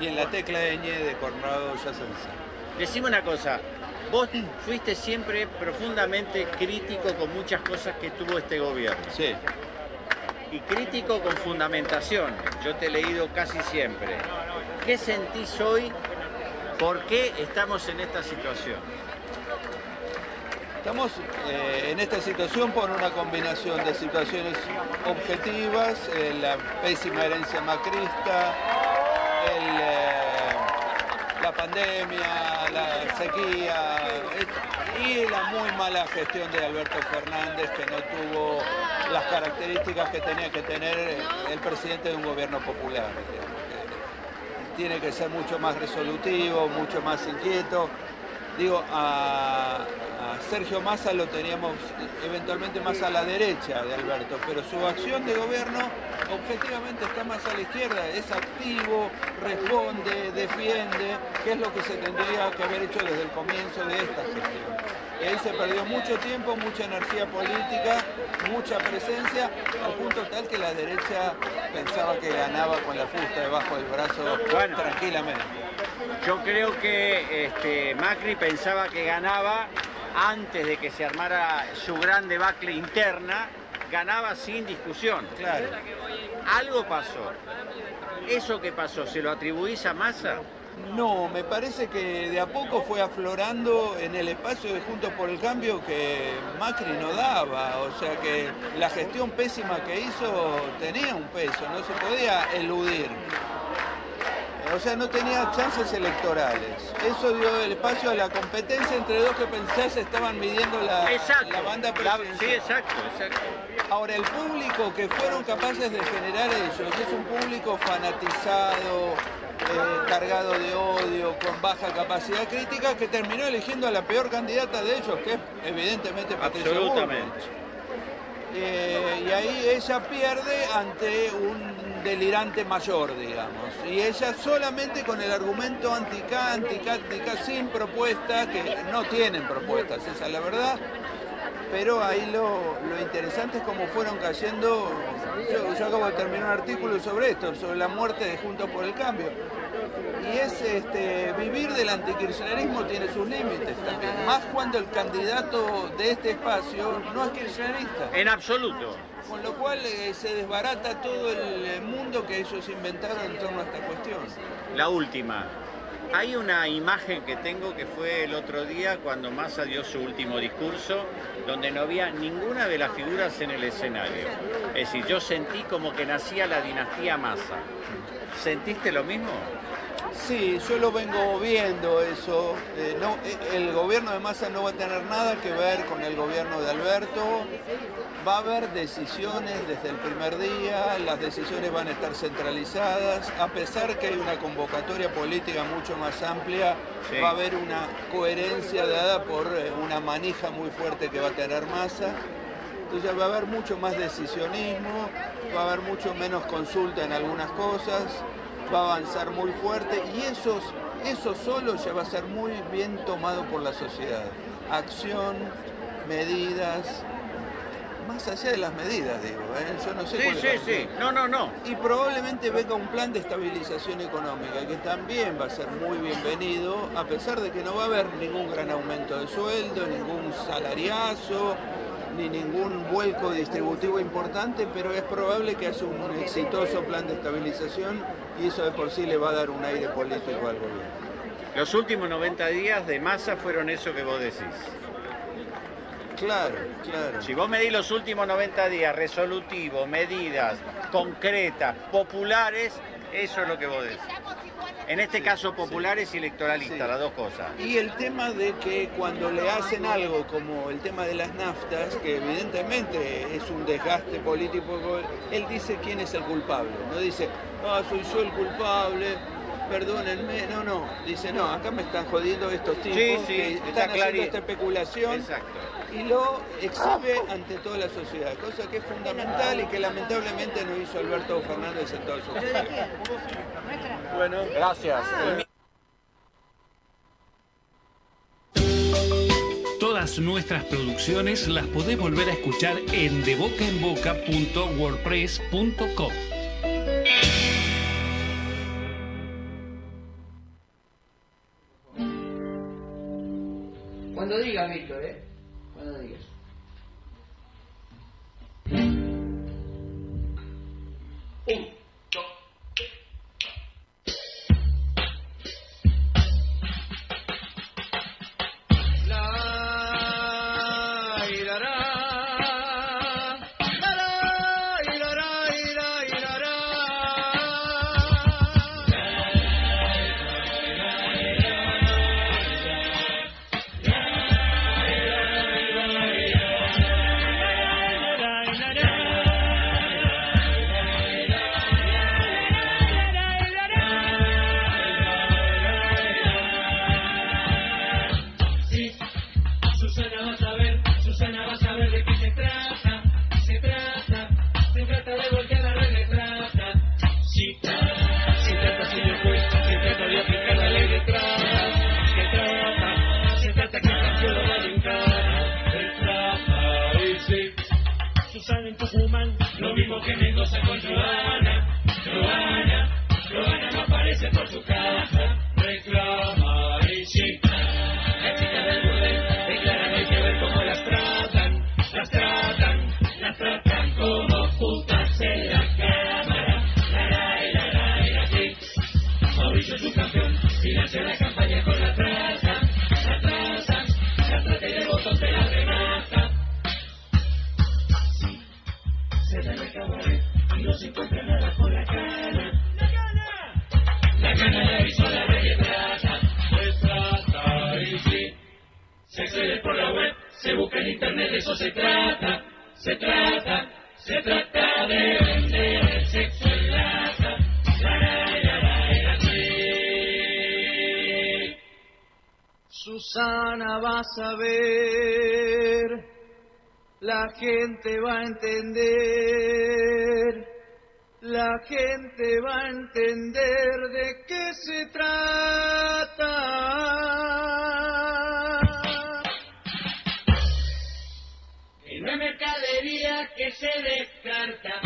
Y en la tecla ñ de Conrado Yacense. Decime una cosa, vos fuiste siempre profundamente crítico con muchas cosas que tuvo este gobierno. Sí. Y crítico con fundamentación. Yo te he leído casi siempre. ¿Qué sentís hoy? ¿Por qué estamos en esta situación? Estamos eh, en esta situación por una combinación de situaciones objetivas, eh, la pésima herencia macrista, eh, la pandemia, la sequía eh, y la muy mala gestión de Alberto Fernández que no tuvo las características que tenía que tener el presidente de un gobierno popular. Tiene que ser mucho más resolutivo, mucho más inquieto. Digo, a, a Sergio Massa lo teníamos eventualmente más a la derecha de Alberto, pero su acción de gobierno objetivamente está más a la izquierda, es activo, responde, defiende, que es lo que se tendría que haber hecho desde el comienzo de esta gestión. Y ahí se perdió mucho tiempo, mucha energía política, mucha presencia, al punto tal que la derecha pensaba que ganaba con la fusta debajo del brazo tranquilamente. Yo creo que este, Macri pensaba que ganaba antes de que se armara su gran debacle interna, ganaba sin discusión. Claro. Algo pasó. ¿Eso que pasó se lo atribuís a Massa? No, me parece que de a poco fue aflorando en el espacio de Juntos por el Cambio que Macri no daba, o sea que la gestión pésima que hizo tenía un peso, no se podía eludir. O sea, no tenía chances electorales. Eso dio el espacio a la competencia entre dos que pensás estaban midiendo la, Exacto. la banda La- presidencial. sí, exacto, exacto. Ahora, el público que fueron capaces de generar ellos es un público fanatizado, eh, cargado de odio, con baja capacidad crítica, que terminó eligiendo a la peor candidata de ellos, que es evidentemente Patricia Absolutamente. Bullrich. Eh, y ahí ella pierde ante un delirante mayor, digamos. Y ella solamente con el argumento anti-K, anti-K, sin propuesta, que no tienen propuestas, esa es la verdad. Pero ahí lo, lo interesante es cómo fueron cayendo. Yo, yo acabo de terminar un artículo sobre esto, sobre la muerte de Juntos por el Cambio. Y es este, vivir del antikirchnerismo tiene sus límites también. Más cuando el candidato de este espacio no es kirchnerista. En absoluto. Con lo cual eh, se desbarata todo el mundo que ellos inventaron en torno a esta cuestión. La última. Hay una imagen que tengo que fue el otro día cuando Massa dio su último discurso, donde no había ninguna de las figuras en el escenario. Es decir, yo sentí como que nacía la dinastía Massa. ¿Sentiste lo mismo? Sí, yo lo vengo viendo eso. Eh, no, eh, el gobierno de Massa no va a tener nada que ver con el gobierno de Alberto. Va a haber decisiones desde el primer día, las decisiones van a estar centralizadas. A pesar que hay una convocatoria política mucho más amplia, Sí. va a haber una coherencia dada por eh, una manija muy fuerte que va a tener Massa. Entonces va a haber mucho más decisionismo, va a haber mucho menos consulta en algunas cosas, va a avanzar muy fuerte y eso, eso solo ya va a ser muy bien tomado por la sociedad. Acción, medidas, más allá de las medidas, digo, ¿eh? yo no sé Sí, es sí, sí. No, no, no. y probablemente venga un plan de estabilización económica que también va a ser muy bienvenido, a pesar de que no va a haber ningún gran aumento de sueldo, ningún salariazo, ni ningún vuelco distributivo importante, pero es probable que haya un exitoso plan de estabilización y eso de por sí le va a dar un aire político al gobierno. Los últimos 90 días de Massa fueron eso que vos decís. Claro, claro. Si vos medís los últimos 90 días, resolutivo, medidas concretas, populares, eso es lo que vos decís. En este caso, populares y electoralistas, las dos cosas. Y el tema de que cuando le hacen algo como el tema de las naftas, que evidentemente es un desgaste político, él dice quién es el culpable, no dice, ah, soy yo el culpable, perdónenme, no, no, dice, no, acá me están jodiendo estos tipos Sí, sí, que está están haciendo esta especulación Exacto. y lo exhibe ante toda la sociedad, cosa que es fundamental y que lamentablemente no hizo Alberto Fernández en toda su. Bueno, gracias. Todas nuestras producciones las podés volver a escuchar en debocaenboca.wordpress.com. Cuando diga, Víctor, ¿eh? Cuando digas. Un, a saber, la gente va a entender, la gente va a entender de qué se trata. Y no hay mercadería que se descarta,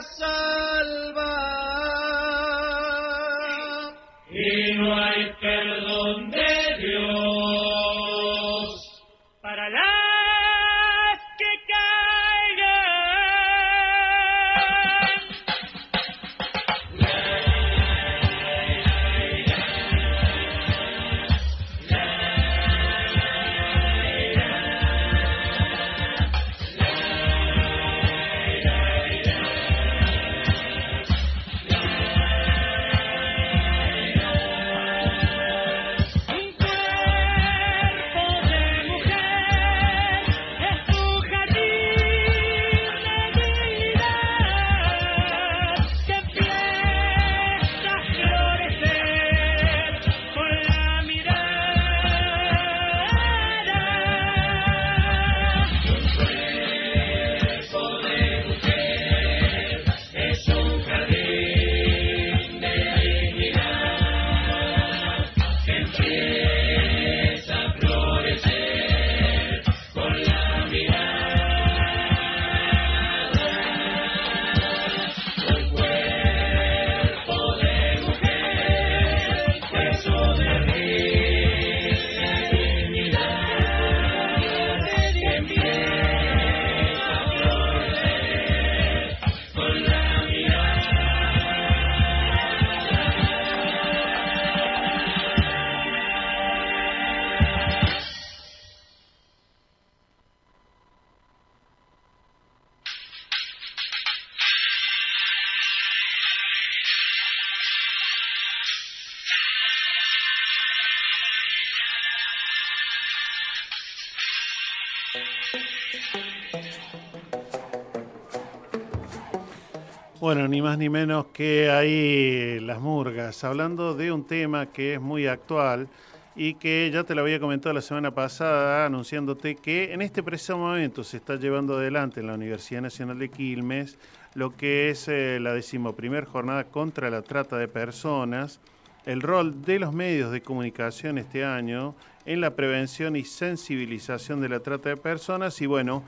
salvar. Bueno, ni más ni menos que ahí las murgas, hablando de un tema que es muy actual y que ya te lo había comentado la semana pasada anunciándote que en este preciso momento se está llevando adelante en la Universidad Nacional de Quilmes lo que es eh, la decimoprimer jornada contra la trata de personas, el rol de los medios de comunicación este año en la prevención y sensibilización de la trata de personas y bueno,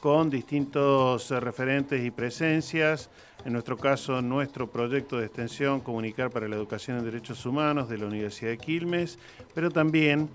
con distintos eh, referentes y presencias. En nuestro caso, nuestro proyecto de extensión Comunicar para la Educación en Derechos Humanos de la Universidad de Quilmes, pero también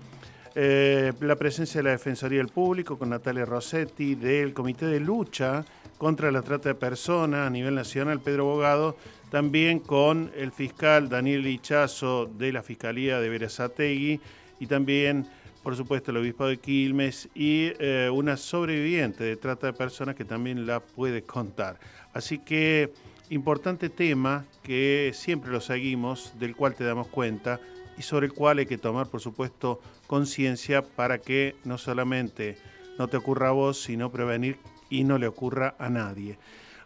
eh, la presencia de la Defensoría del Público con Natalia Rossetti, del Comité de Lucha contra la Trata de Personas a nivel nacional, Pedro Bogado, también con el fiscal Daniel Ichazo de la Fiscalía de Verazategui y también por supuesto el obispo de Quilmes y eh, una sobreviviente de trata de personas que también la puede contar. Así que importante tema que siempre lo seguimos, del cual te damos cuenta y sobre el cual hay que tomar, por supuesto, conciencia para que no solamente no te ocurra a vos, sino prevenir y no le ocurra a nadie.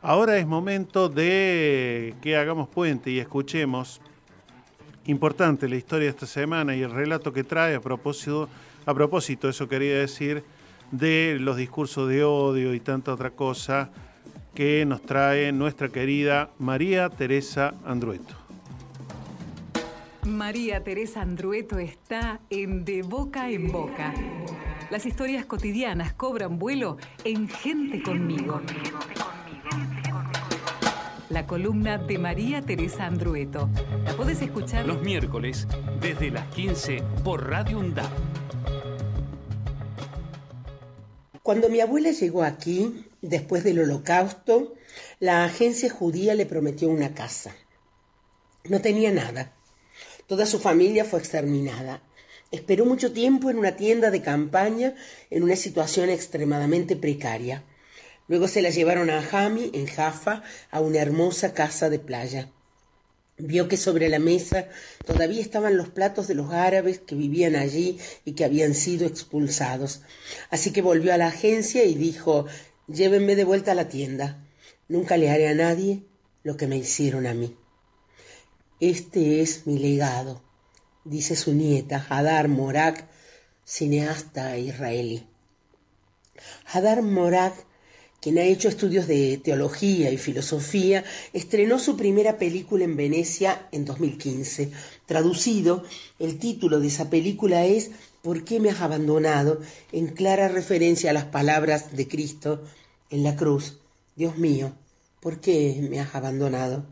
Ahora es momento de que hagamos puente y escuchemos importante la historia de esta semana y el relato que trae a propósito a propósito, eso quería decir, de los discursos de odio y tanta otra cosa que nos trae nuestra querida María Teresa Andrueto. María Teresa Andrueto está en De Boca en Boca. Las historias cotidianas cobran vuelo en Gente conmigo. La columna de María Teresa Andrueto. La puedes escuchar los miércoles desde las 15 por Radio UNDAP. Cuando mi abuela llegó aquí, después del holocausto, la agencia judía le prometió una casa. No tenía nada. Toda su familia fue exterminada. Esperó mucho tiempo en una tienda de campaña en una situación extremadamente precaria. Luego se la llevaron a Hami, en Jaffa, a una hermosa casa de playa. Vio que sobre la mesa todavía estaban los platos de los árabes que vivían allí y que habían sido expulsados. Así que volvió a la agencia y dijo Llévenme de vuelta a la tienda. Nunca le haré a nadie lo que me hicieron a mí. Este es mi legado, dice su nieta, Hadar Morak, cineasta israelí. Hadar Morak quien ha hecho estudios de teología y filosofía, estrenó su primera película en Venecia en 2015. Traducido, el título de esa película es ¿Por qué me has abandonado? en clara referencia a las palabras de Cristo en la cruz. Dios mío, ¿por qué me has abandonado?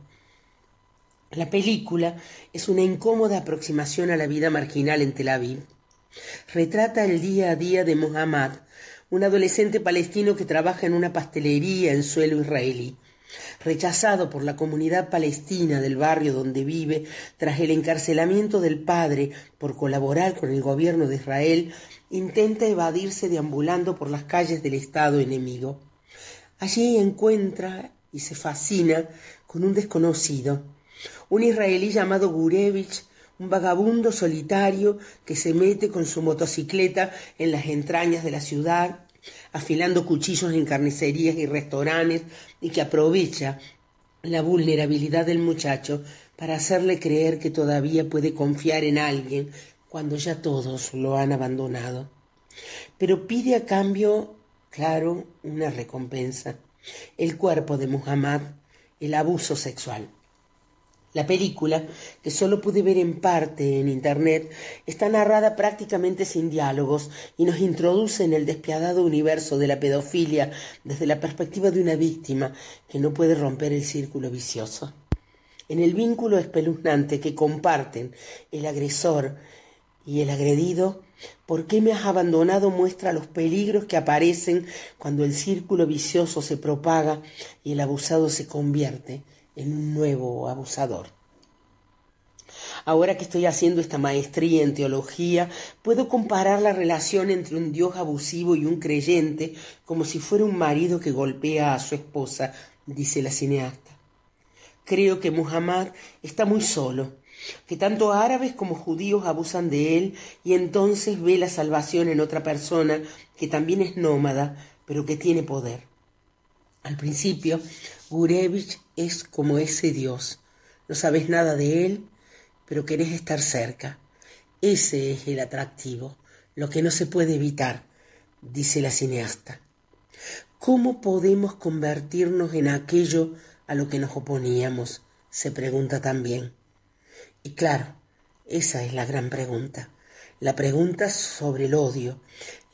La película es una incómoda aproximación a la vida marginal en Tel Aviv. Retrata el día a día de Muhammad, un adolescente palestino que trabaja en una pastelería en suelo israelí. Rechazado por la comunidad palestina del barrio donde vive tras el encarcelamiento del padre por colaborar con el gobierno de Israel, intenta evadirse deambulando por las calles del Estado enemigo. Allí encuentra y se fascina con un desconocido, un israelí llamado Gurevich, un vagabundo solitario que se mete con su motocicleta en las entrañas de la ciudad, afilando cuchillos en carnicerías y restaurantes y que aprovecha la vulnerabilidad del muchacho para hacerle creer que todavía puede confiar en alguien cuando ya todos lo han abandonado. Pero pide a cambio, claro, una recompensa, el cuerpo de Muhammad, el abuso sexual. La película, que solo pude ver en parte en Internet, está narrada prácticamente sin diálogos y nos introduce en el despiadado universo de la pedofilia desde la perspectiva de una víctima que no puede romper el círculo vicioso. En el vínculo espeluznante que comparten el agresor y el agredido, ¿por qué me has abandonado? muestra los peligros que aparecen cuando el círculo vicioso se propaga y el abusado se convierte en un nuevo abusador. Ahora que estoy haciendo esta maestría en teología, puedo comparar la relación entre un Dios abusivo y un creyente como si fuera un marido que golpea a su esposa, dice la cineasta. Creo que Muhammad está muy solo, que tanto árabes como judíos abusan de él y entonces ve la salvación en otra persona que también es nómada, pero que tiene poder. Al principio, Gurevich es como ese Dios. No sabes nada de él, pero querés estar cerca. Ese es el atractivo, lo que no se puede evitar, dice la cineasta. ¿Cómo podemos convertirnos en aquello a lo que nos oponíamos? se pregunta también. Y claro, esa es la gran pregunta, la pregunta sobre el odio,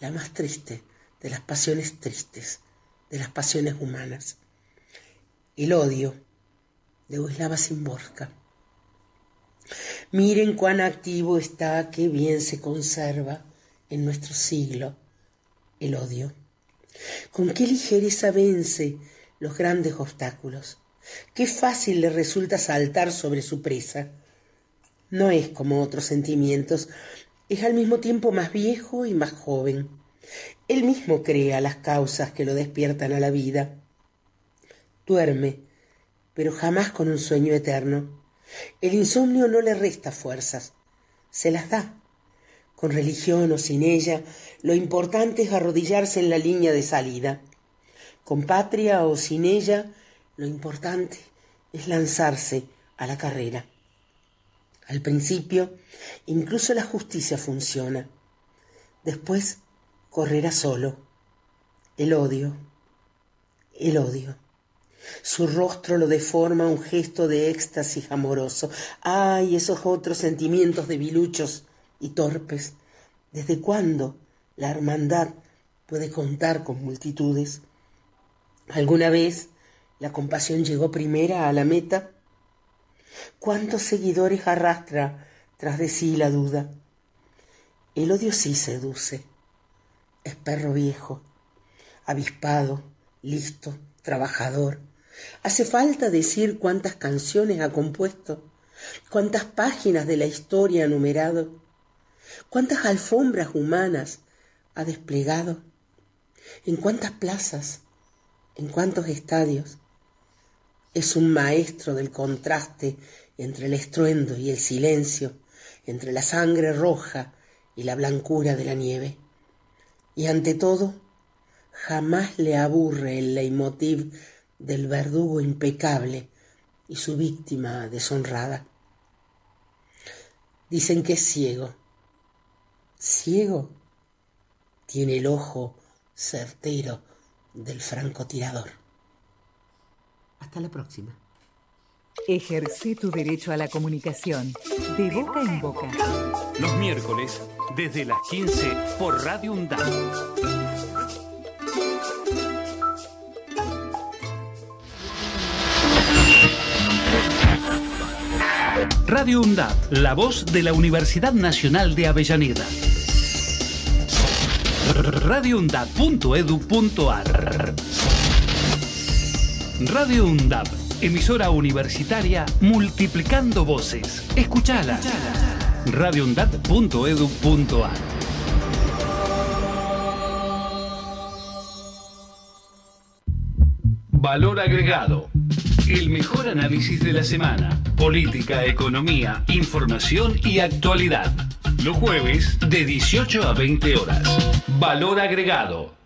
la más triste de las pasiones tristes, de las pasiones humanas. El odio de Wisława Szymborska. Miren cuán activo está, qué bien se conserva en nuestro siglo el odio. Con qué ligereza vence los grandes obstáculos. Qué fácil le resulta saltar sobre su presa. No es como otros sentimientos, es al mismo tiempo más viejo y más joven. Él mismo crea las causas que lo despiertan a la vida. Duerme, pero jamás con un sueño eterno. El insomnio no le resta fuerzas, se las da. Con religión o sin ella, lo importante es arrodillarse en la línea de salida. Con patria o sin ella, lo importante es lanzarse a la carrera. Al principio, incluso la justicia funciona. Después, correrá solo. El odio, el odio. Su rostro lo deforma un gesto de éxtasis amoroso. ¡Ay, esos otros sentimientos debiluchos y torpes! ¿Desde cuándo la hermandad puede contar con multitudes? ¿Alguna vez la compasión llegó primera a la meta? ¿Cuántos seguidores arrastra tras de sí la duda? El odio sí seduce. Es perro viejo, avispado, listo, trabajador. Hace falta decir cuántas canciones ha compuesto, cuántas páginas de la historia ha numerado, cuántas alfombras humanas ha desplegado, en cuántas plazas, en cuántos estadios. Es un maestro del contraste entre el estruendo y el silencio, entre la sangre roja y la blancura de la nieve. Y ante todo, jamás le aburre el leitmotiv del verdugo impecable y su víctima deshonrada. Dicen que es ciego. Ciego tiene el ojo certero del francotirador. Hasta la próxima. Ejerce tu derecho a la comunicación de boca en boca. Los miércoles, desde las 15 por Radio UNDAP. Radio UNDAP, la voz de la Universidad Nacional de Avellaneda. radioundab.edu.ar Radio UNDAP, emisora universitaria multiplicando voces. Escuchala. radioundab.edu.ar Valor agregado. El mejor análisis de la semana. Política, economía, información y actualidad. Los jueves de 18 a 20 horas. Valor agregado.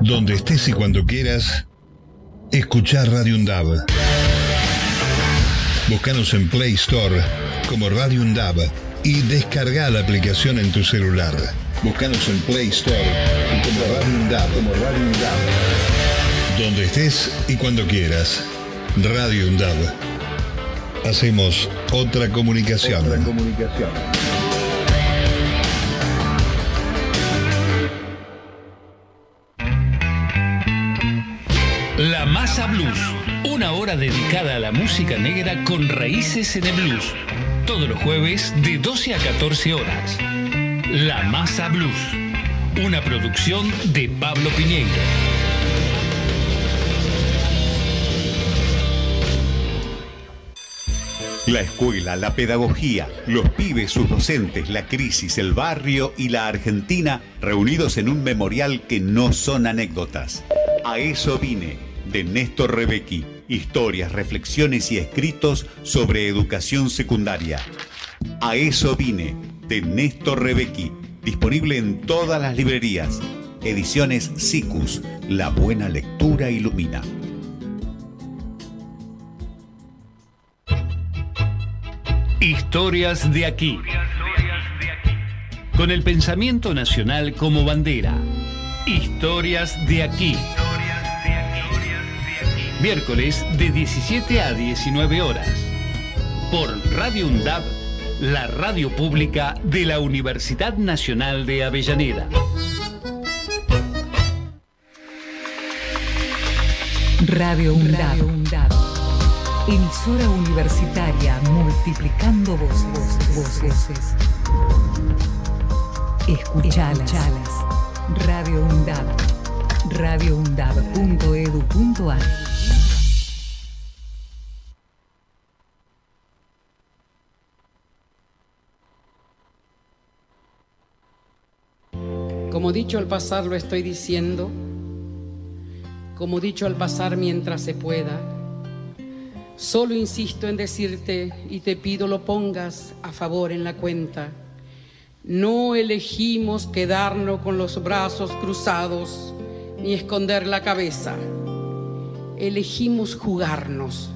Donde estés y cuando quieras, escuchar Radio Undab. Búscanos en Play Store como Radio Undab y descarga la aplicación en tu celular. Búscanos en Play Store como Radio Undab. Como Radio Undab. Donde estés y cuando quieras. Radio Undab. Hacemos otra comunicación. Otra comunicación. La Masa Blues, una hora dedicada a la música negra con raíces en el blues. Todos los jueves de 12 a 14 horas. La Masa Blues, una producción de Pablo Piñeiro. La escuela, la pedagogía, los pibes, sus docentes, la crisis, el barrio y la Argentina reunidos en un memorial que no son anécdotas. A eso vine, de Néstor Rebecki. Historias, reflexiones y escritos sobre educación secundaria. A eso vine, de Néstor Rebecki. Disponible en todas las librerías. Ediciones SICUS. La buena lectura ilumina. Historias de aquí. Con el pensamiento nacional como bandera. Historias de aquí. Miércoles de 17 a 19 horas. Por Radio UNDAB, la radio pública de la Universidad Nacional de Avellaneda. Radio UNDAB. Emisora universitaria multiplicando voces. voces. Escuchalas. Radio UNDAB. radioundab.edu.ar Como dicho al pasar lo estoy diciendo, como dicho al pasar mientras se pueda, solo insisto en decirte y te pido lo pongas a favor en la cuenta. No elegimos quedarnos con los brazos cruzados ni esconder la cabeza. Elegimos jugarnos.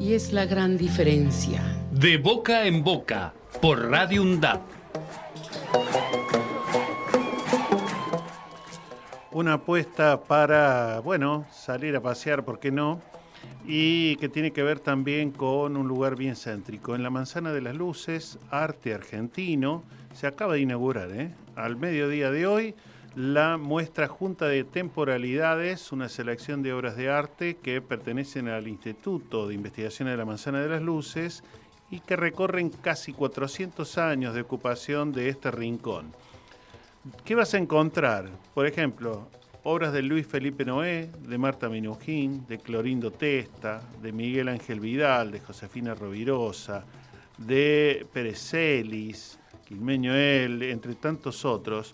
Y es la gran diferencia. De boca en boca, por Radio UNDAP. Una apuesta para, bueno, salir a pasear, ¿por qué no? Y que tiene que ver también con un lugar bien céntrico. En la Manzana de las Luces, Arte Argentino, se acaba de inaugurar, ¿eh? Al mediodía de hoy, la muestra Junta de Temporalidades, una selección de obras de arte que pertenecen al Instituto de Investigación de la Manzana de las Luces y que recorren casi 400 años de ocupación de este rincón. ¿Qué vas a encontrar? Por ejemplo, obras de Luis Felipe Noé, de Marta Minujín, de Clorindo Testa, de Miguel Ángel Vidal, de Josefina Rovirosa, de Pérez Celis, Quilmeño él, entre tantos otros.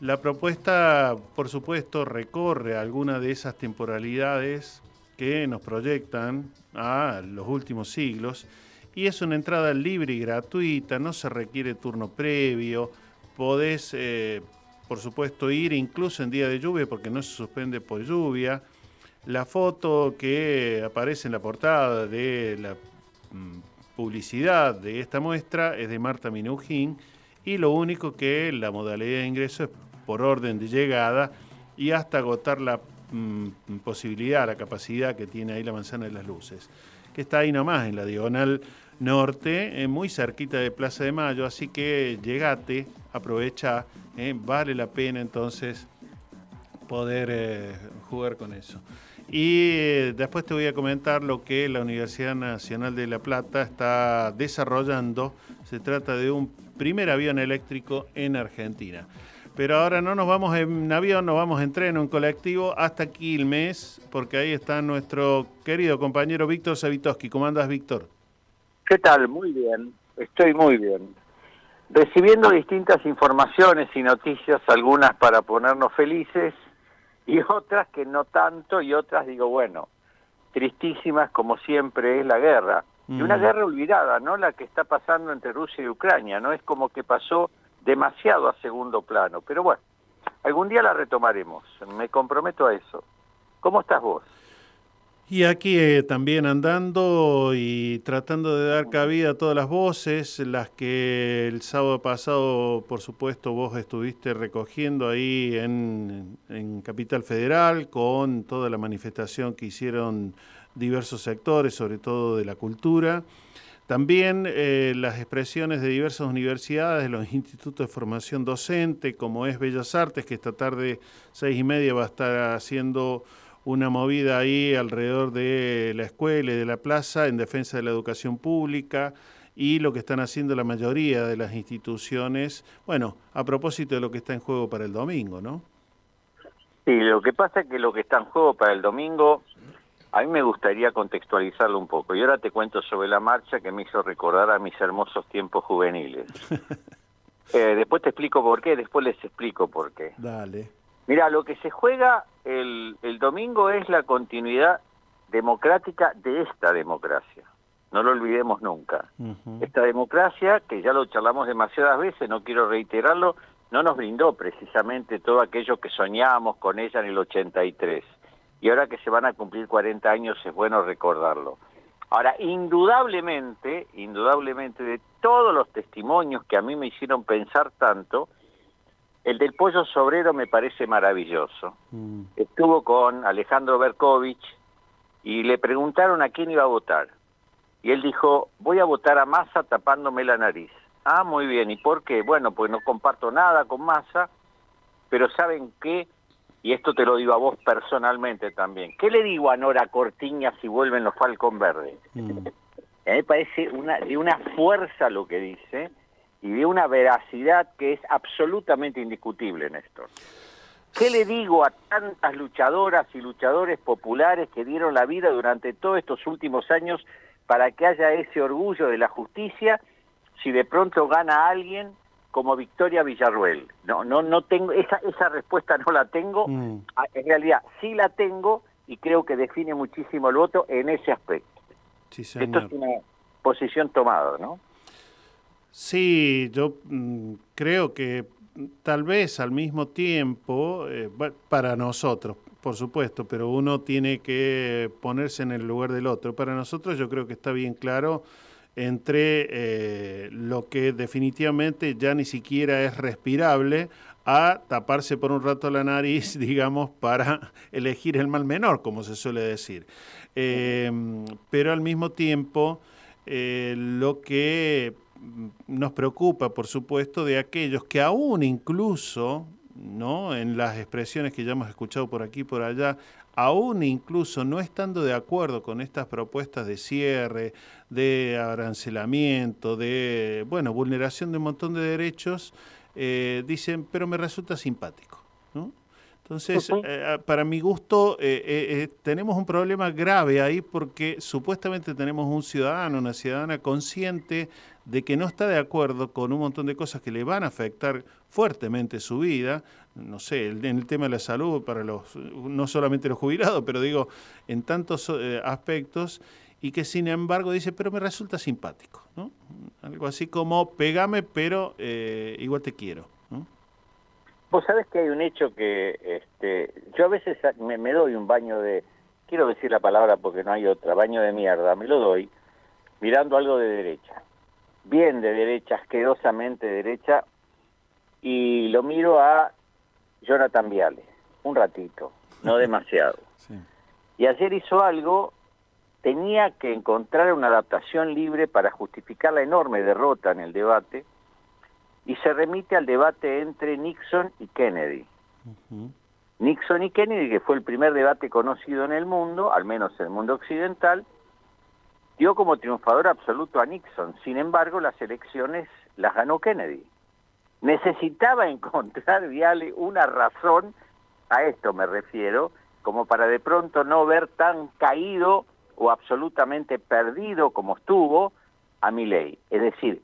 La propuesta, por supuesto, recorre alguna de esas temporalidades que nos proyectan a los últimos siglos y es una entrada libre y gratuita, no se requiere turno previo, podés, eh, por supuesto, ir incluso en día de lluvia porque no se suspende por lluvia. La foto que aparece en la portada de la mm, publicidad de esta muestra es de Marta Minujín y lo único que la modalidad de ingreso es por orden de llegada y hasta agotar la mm, posibilidad, la capacidad que tiene ahí la manzana de las luces, que está ahí nomás en la diagonal norte, eh, muy cerquita de Plaza de Mayo, así que llegate, aprovecha, eh, vale la pena entonces poder eh, jugar con eso. Y después te voy a comentar lo que la Universidad Nacional de La Plata está desarrollando. Se trata de un primer avión eléctrico en Argentina. Pero ahora no nos vamos en avión, nos vamos en tren en colectivo hasta Quilmes, porque ahí está nuestro querido compañero Víctor Savitoski. ¿Cómo andas, Víctor? ¿Qué tal? Muy bien, estoy muy bien. Recibiendo distintas informaciones y noticias, algunas para ponernos felices y otras que no tanto y otras digo, bueno, tristísimas como siempre es la guerra. Y una Mm. guerra olvidada, ¿no? La que está pasando entre Rusia y Ucrania, ¿no? Es como que pasó demasiado a segundo plano. Pero bueno, algún día la retomaremos, me comprometo a eso. ¿Cómo estás vos? Y aquí eh, también andando y tratando de dar cabida a todas las voces, las que el sábado pasado, por supuesto, vos estuviste recogiendo ahí en, en Capital Federal con toda la manifestación que hicieron diversos sectores, sobre todo de la cultura. También eh, las expresiones de diversas universidades, de los institutos de formación docente, como es Bellas Artes, que esta tarde, seis y media, va a estar haciendo una movida ahí alrededor de la escuela y de la plaza en defensa de la educación pública y lo que están haciendo la mayoría de las instituciones, bueno, a propósito de lo que está en juego para el domingo, ¿no? Sí, lo que pasa es que lo que está en juego para el domingo, a mí me gustaría contextualizarlo un poco. Y ahora te cuento sobre la marcha que me hizo recordar a mis hermosos tiempos juveniles. Eh, después te explico por qué, después les explico por qué. Dale. Mira, lo que se juega el, el domingo es la continuidad democrática de esta democracia. No lo olvidemos nunca. Esta democracia, que ya lo charlamos demasiadas veces, no quiero reiterarlo, no nos brindó precisamente todo aquello que soñábamos con ella en el 83. Y ahora que se van a cumplir 40 años es bueno recordarlo. Ahora, indudablemente, indudablemente de todos los testimonios que a mí me hicieron pensar tanto, el del pollo sobrero me parece maravilloso. Estuvo con Alejandro Berkovich y le preguntaron a quién iba a votar. Y él dijo, voy a votar a Massa tapándome la nariz. Ah, muy bien. ¿Y por qué? Bueno, pues no comparto nada con Massa, pero ¿saben qué? Y esto te lo digo a vos personalmente también. ¿Qué le digo a Nora Cortiña si vuelven los Falcon Verdes? A mí me parece una, de una fuerza lo que dice y de una veracidad que es absolutamente indiscutible, Néstor. ¿Qué le digo a tantas luchadoras y luchadores populares que dieron la vida durante todos estos últimos años para que haya ese orgullo de la justicia si de pronto gana alguien como Victoria Villarruel? No, no, no tengo esa esa respuesta no la tengo. Ah, En realidad sí la tengo y creo que define muchísimo el voto en ese aspecto. Sí, Esto es una posición tomada, ¿no? Sí, yo mm, creo que tal vez al mismo tiempo, eh, para nosotros, por supuesto, pero uno tiene que ponerse en el lugar del otro. Para nosotros yo creo que está bien claro entre eh, lo que definitivamente ya ni siquiera es respirable a taparse por un rato la nariz, digamos, para elegir el mal menor, como se suele decir. Eh, pero al mismo tiempo, eh, lo que nos preocupa, por supuesto, de aquellos que aún incluso, ¿no? En las expresiones que ya hemos escuchado por aquí y por allá, aún incluso no estando de acuerdo con estas propuestas de cierre, de arancelamiento, de, bueno, vulneración de un montón de derechos, eh, dicen, pero me resulta simpático, ¿no? Entonces, eh, para mi gusto, eh, tenemos un problema grave ahí porque supuestamente tenemos un ciudadano, una ciudadana consciente de que no está de acuerdo con un montón de cosas que le van a afectar fuertemente su vida, no sé, en el tema de la salud para los, no solamente los jubilados, pero digo, en tantos eh, aspectos, y que sin embargo dice, pero me resulta simpático, ¿no? Algo así como, pegame, pero eh, igual te quiero. Vos sabés que hay un hecho que este, yo a veces me, me doy un baño de, quiero decir la palabra porque no hay otra, baño de mierda, me lo doy mirando algo de derecha, bien de derecha, asquerosamente derecha, y lo miro a Jonathan Viale, un ratito, no demasiado. Y ayer hizo algo, tenía que encontrar una adaptación libre para justificar la enorme derrota en el debate, y se remite al debate entre Nixon y Kennedy. Nixon y Kennedy, que fue el primer debate conocido en el mundo, al menos en el mundo occidental, dio como triunfador absoluto a Nixon. Sin embargo, las elecciones las ganó Kennedy. Necesitaba encontrar, Viale, una razón, a esto me refiero, como para de pronto no ver tan caído o absolutamente perdido como estuvo a Milei. Es decir,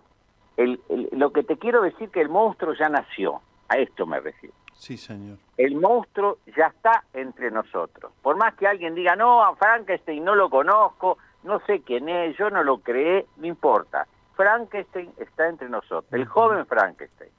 el- el- lo que te quiero decir que el monstruo ya nació, a esto me refiero. Sí, señor. El monstruo ya está entre nosotros. Por más que alguien diga, no, a Frankenstein no lo conozco, no sé quién es, yo no lo creé, no importa. Frankenstein está entre nosotros, el joven Frankenstein.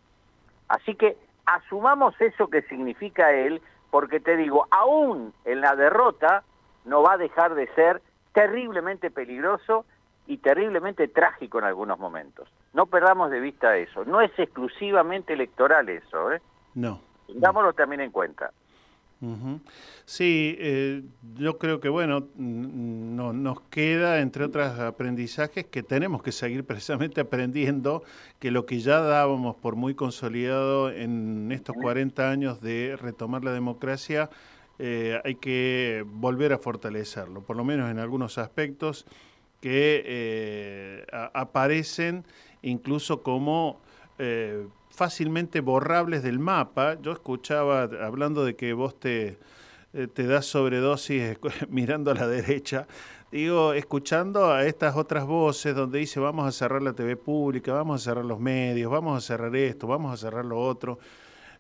Así que asumamos eso que significa él, porque te digo, aún en la derrota no va a dejar de ser terriblemente peligroso y terriblemente trágico en algunos momentos. No perdamos de vista eso. No es exclusivamente electoral eso, ¿eh? No. Tengámoslo también en cuenta. Sí, eh, yo creo que bueno, no, nos queda, entre otros aprendizajes, que tenemos que seguir precisamente aprendiendo que lo que ya dábamos por muy consolidado en estos 40 años de retomar la democracia, eh, hay que volver a fortalecerlo, por lo menos en algunos aspectos que eh, a- aparecen incluso como eh, fácilmente borrables del mapa. Yo escuchaba, hablando de que vos te, eh, te das sobredosis escu- mirando a la derecha, digo, escuchando a estas otras voces donde dice vamos a cerrar la TV pública, vamos a cerrar los medios, vamos a cerrar esto, vamos a cerrar lo otro.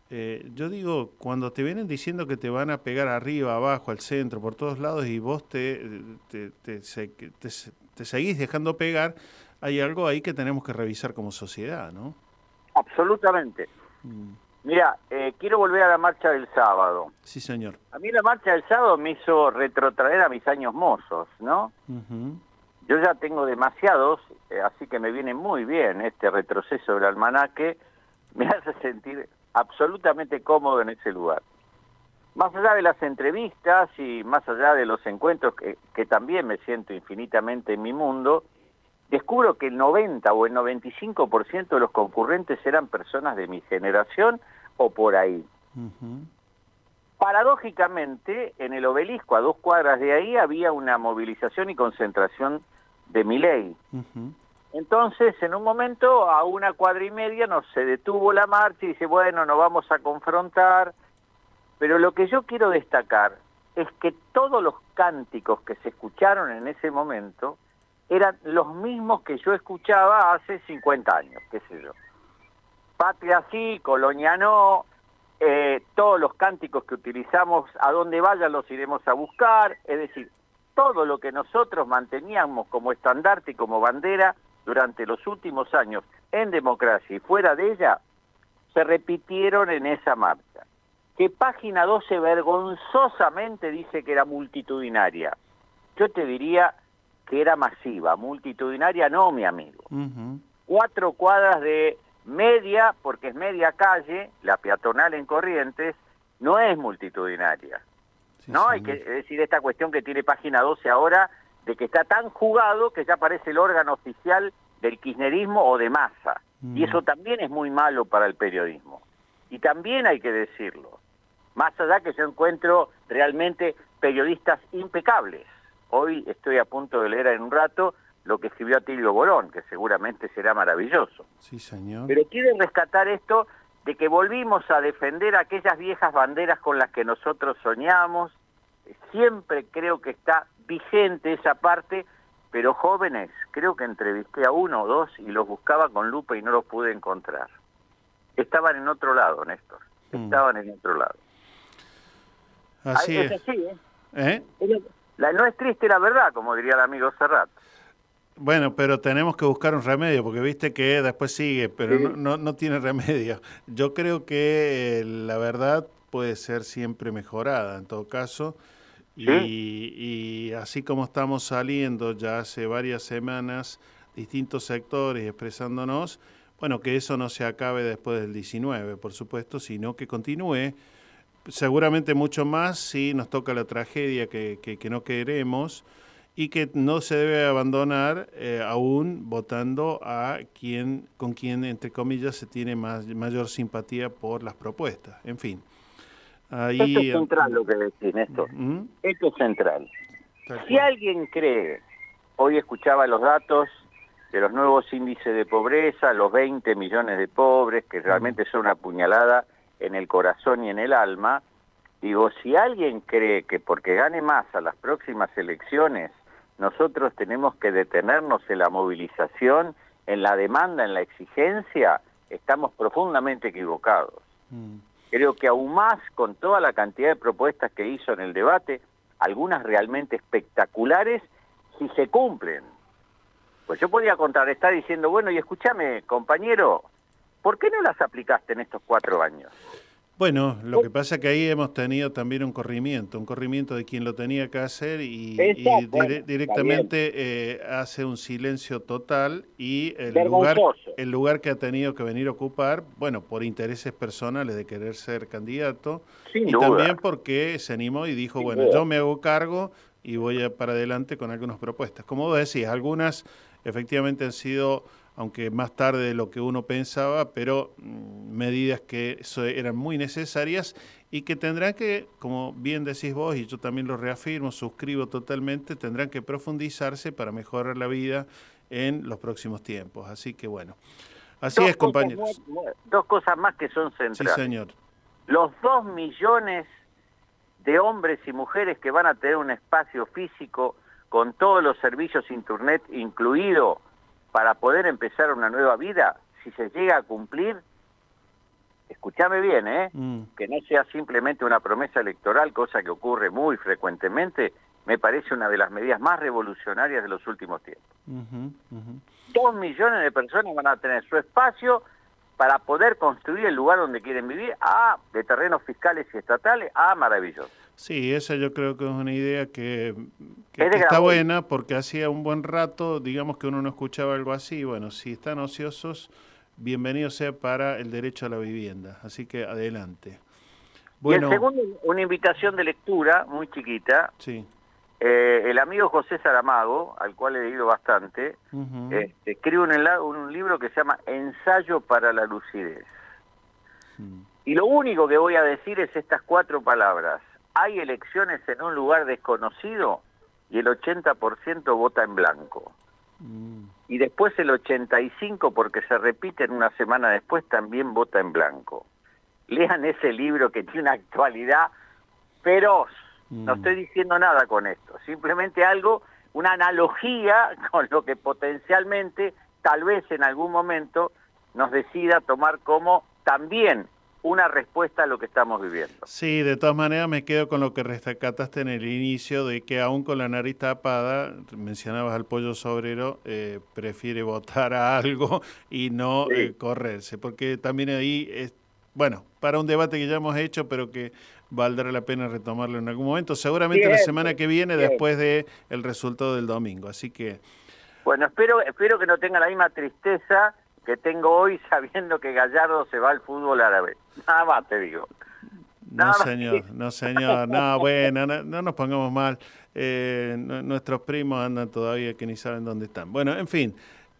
Eh, yo digo, cuando te vienen diciendo que te van a pegar arriba, abajo, al centro, por todos lados y vos te, te, te te seguís dejando pegar, hay algo ahí que tenemos que revisar como sociedad, ¿no? Absolutamente. Mira, eh, quiero volver a la marcha del sábado. Sí, señor. A mí la marcha del sábado me hizo retrotraer a mis años mozos, ¿no? Ujú. Yo ya tengo demasiados, eh, así que me viene muy bien este retroceso del almanaque. Me hace sentir absolutamente cómodo en ese lugar. Más allá de las entrevistas y más allá de los encuentros que, que también me siento infinitamente en mi mundo, descubro que el 90 o el 95% de los concurrentes eran personas de mi generación o por ahí. Paradójicamente, en el obelisco, a dos cuadras de ahí, había una movilización y concentración de mi ley. Entonces, en un momento, a una cuadra y media, nos se detuvo la marcha y dice, bueno, nos vamos a confrontar. Pero lo que yo quiero destacar es que todos los cánticos que se escucharon en ese momento eran los mismos que yo escuchaba hace 50 años, qué sé yo. Patria sí, colonia no, eh, todos los cánticos que utilizamos, a donde vayan los iremos a buscar, es decir, todo lo que nosotros manteníamos como estandarte y como bandera durante los últimos años en democracia y fuera de ella, se repitieron en esa marcha. Que página 12 vergonzosamente dice que era multitudinaria. Yo te diría que era masiva, multitudinaria no, mi amigo. Cuatro cuadras de media, porque es media calle, la peatonal en Corrientes, no es multitudinaria. ¿No? Hay que decir esta cuestión que tiene página 12 ahora, de que está tan jugado que ya parece el órgano oficial del kirchnerismo o de masa. Y eso también es muy malo para el periodismo. Y también hay que decirlo. Más allá que yo encuentro realmente periodistas impecables. Hoy estoy a punto de leer en un rato lo que escribió Atilio Borón, que seguramente será maravilloso. Sí, señor. Pero quiero rescatar esto de que volvimos a defender aquellas viejas banderas con las que nosotros soñamos. Siempre creo que está vigente esa parte, pero jóvenes, creo que entrevisté a uno o dos y los buscaba con lupa y no los pude encontrar. Estaban en otro lado, Néstor. Estaban en otro lado. Así Ah, es. así, ¿eh? ¿Eh? La, no es triste la verdad, como diría el amigo Serrat. Bueno, pero tenemos que buscar un remedio, porque viste que después sigue, pero no, no, no tiene remedio. Yo creo que eh, la verdad puede ser siempre mejorada, en todo caso. Y, y así como estamos saliendo ya hace varias semanas, distintos sectores expresándonos, bueno, que eso no se acabe después del 19, por supuesto, sino que continúe seguramente mucho más si nos toca la tragedia que, que- que no queremos y que no se debe abandonar eh, aún votando a quien con quien entre comillas se tiene más, mayor simpatía por las propuestas. En fin, ahí Esto es central lo que decís, Néstor. ¿Mm? Esto es central. Tal Si alguien cree, hoy escuchaba los datos de los nuevos índices de pobreza, los 20 millones de pobres, que realmente son una puñalada en el corazón y en el alma, digo, si alguien cree que porque gane más a las próximas elecciones, nosotros tenemos que detenernos en la movilización, en la demanda, en la exigencia, estamos profundamente equivocados. Creo que aún más con toda la cantidad de propuestas que hizo en el debate, algunas realmente espectaculares, si se cumplen. Pues yo podía contrarrestar diciendo, bueno, y escúchame, compañero, ¿por qué no las aplicaste en estos cuatro años? Bueno, lo que pasa es que ahí hemos tenido también un corrimiento, un corrimiento de quien lo tenía que hacer y, dire- directamente eh, hace un silencio total y el lugar, el lugar que ha tenido que venir a ocupar, bueno, por intereses personales de querer ser candidato Sin y duda. también porque se animó y dijo, Sin bueno, duda. yo me hago cargo y voy a para adelante con algunas propuestas. Como vos decís, algunas efectivamente han sido aunque más tarde de lo que uno pensaba, pero mm, medidas que eran muy necesarias y que tendrán que, como bien decís vos, y yo también lo reafirmo, suscribo totalmente, tendrán que profundizarse para mejorar la vida en los próximos tiempos. Así que bueno, así Dos es, compañeros. dos cosas más que son Sí, centrales. señor. Los dos millones de hombres y mujeres que van a tener un espacio físico con todos los servicios internet incluido para poder empezar una nueva vida, si se llega a cumplir, escúchame bien, ¿eh? Mm. que no sea simplemente una promesa electoral, cosa que ocurre muy frecuentemente, me parece una de las medidas más revolucionarias de los últimos tiempos. Dos millones de personas van a tener su espacio para poder construir el lugar donde quieren vivir, ah, de terrenos fiscales y estatales, ah, maravilloso. Sí, esa yo creo que es una idea que, que- Es de que está buena porque hacía un buen rato, digamos que uno no escuchaba algo así. Bueno, si están ociosos, bienvenido sea para el derecho a la vivienda. Así que adelante. Y el segundo, una invitación de lectura muy chiquita. Sí. Eh, el amigo José Saramago, al cual he leído bastante, eh, escribe un, un libro que se llama Ensayo para la lucidez. Y lo único que voy a decir es estas cuatro palabras. Hay elecciones en un lugar desconocido y el 80% vota en blanco. Y después el 85%, porque se repiten una semana después, también vota en blanco. Lean ese libro que tiene una actualidad feroz. No estoy diciendo nada con esto, simplemente algo, una analogía con lo que potencialmente, tal vez en algún momento, nos decida tomar como también una respuesta a lo que estamos viviendo. Sí, de todas maneras me quedo con lo que rescataste en el inicio de que aún con la nariz tapada, mencionabas al pollo sobrero, eh, prefiere votar a algo y no eh, correrse, porque también ahí es, bueno, para un debate que ya hemos hecho, pero que valdrá la pena retomarlo en algún momento, seguramente la semana que viene bien. después de el resultado del domingo, así que Bueno, espero, espero que no tenga la misma tristeza que tengo hoy sabiendo que Gallardo se va al fútbol árabe. Nada más te digo. No, señor, no, señor. No, bueno, no, no nos pongamos mal. Eh, nu- nuestros primos andan todavía que ni saben dónde están. Bueno, en fin,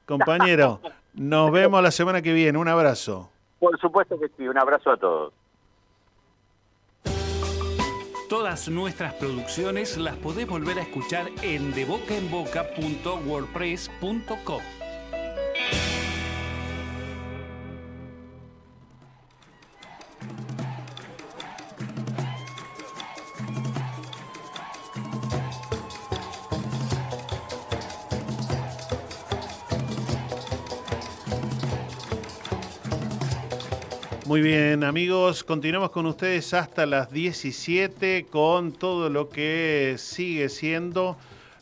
compañero, nos vemos la semana que viene. Un abrazo. Por supuesto que sí. Un abrazo a todos. Todas nuestras producciones las podés volver a escuchar en debocaenboca.wordpress.com. Muy bien, amigos, continuamos con ustedes hasta las 17 con todo lo que sigue siendo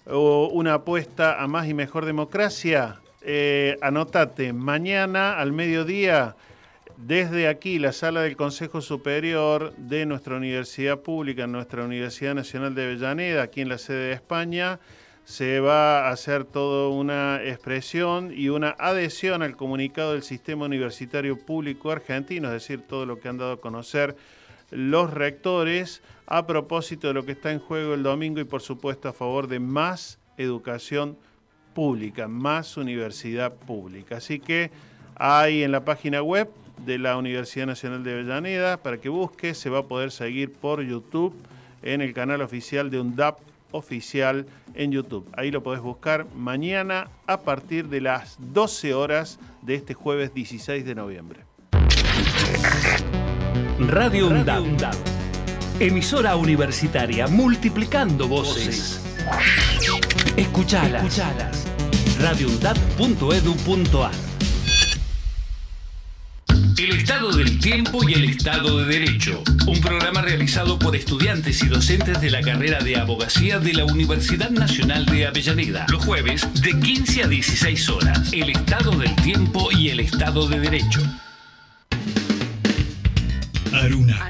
una apuesta a más y mejor democracia. Eh, anotate, mañana al mediodía, desde aquí, la sala del Consejo Superior de nuestra universidad pública, nuestra Universidad Nacional de Avellaneda, aquí en la sede de España, se va a hacer toda una expresión y una adhesión al comunicado del Sistema Universitario Público Argentino, es decir, todo lo que han dado a conocer los rectores a propósito de lo que está en juego el domingo y por supuesto a favor de más educación pública, más universidad pública. Así que hay en la página web de la Universidad Nacional de Avellaneda, para que busque, se va a poder seguir por YouTube en el canal oficial de UNDAP oficial en YouTube. Ahí lo podés buscar mañana a partir de las 12 horas de este jueves 16 de noviembre. Radio UNDAP. Emisora universitaria multiplicando voces. Escuchalas. Escuchalas. El Estado del Tiempo y el Estado de Derecho. Un programa realizado por estudiantes y docentes de la carrera de abogacía de la Universidad Nacional de Avellaneda. Los jueves de 15 a 16 horas. El Estado del Tiempo y el Estado de Derecho. Aruna,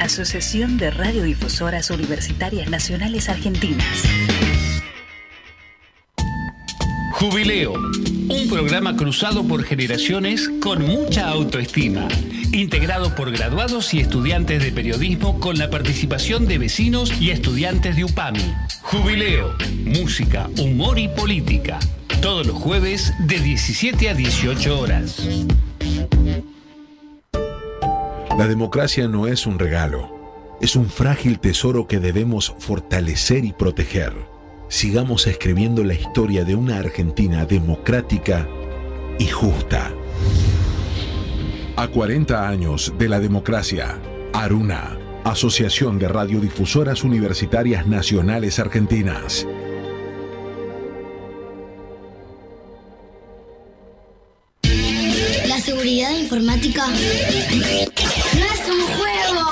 Asociación de Radiodifusoras Universitarias Nacionales Argentinas. Jubileo, un programa cruzado por generaciones con mucha autoestima, integrado por graduados y estudiantes de periodismo con la participación de vecinos y estudiantes de UPAMI. Jubileo, música, humor y política, todos los jueves de 17 a 18 horas. La democracia no es un regalo, es un frágil tesoro que debemos fortalecer y proteger. Sigamos escribiendo la historia de una Argentina democrática y justa. A 40 años de la democracia, Aruna, Asociación de Radiodifusoras Universitarias Nacionales Argentinas. Informática no es un juego.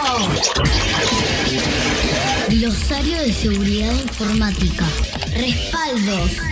Glosario de seguridad informática. Respaldos.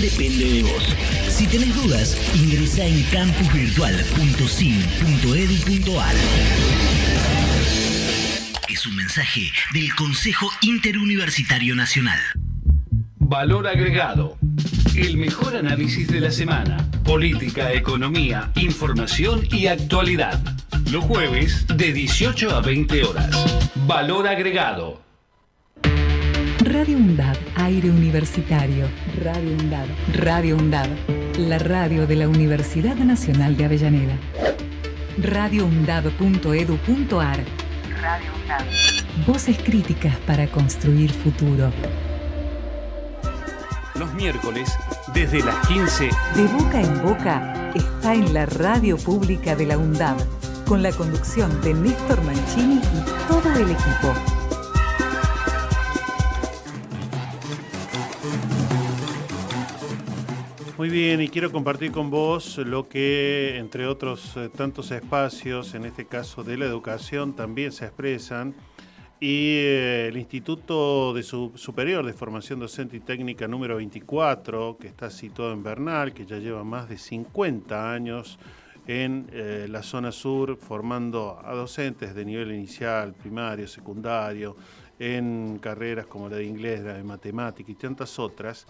depende de vos. Si tenés dudas, ingresa en campusvirtual.sim.edu.ar. Es un mensaje del Consejo Interuniversitario Nacional. Valor agregado. El mejor análisis de la semana. Política, economía, información y actualidad. Los jueves de 18 a 20 horas. Valor agregado. Radio UNDAD, aire universitario. Radio UNDAD, Radio UNDAD, la radio de la Universidad Nacional de Avellaneda. radioundad.edu.ar Radio UNDAD. Voces críticas para construir futuro. Los miércoles, desde las 15, De boca en boca está en la radio pública de la UNDAD, con la conducción de Néstor Mancini y todo el equipo. Muy bien, y quiero compartir con vos lo que, entre otros eh, tantos espacios, en este caso de la educación, también se expresan. Y eh, el Instituto de Su- Superior de Formación Docente y Técnica número 24, que está situado en Bernal, que ya lleva más de 50 años en eh, la zona sur, formando a docentes de nivel inicial, primario, secundario, en carreras como la de inglés, la de matemática y tantas otras.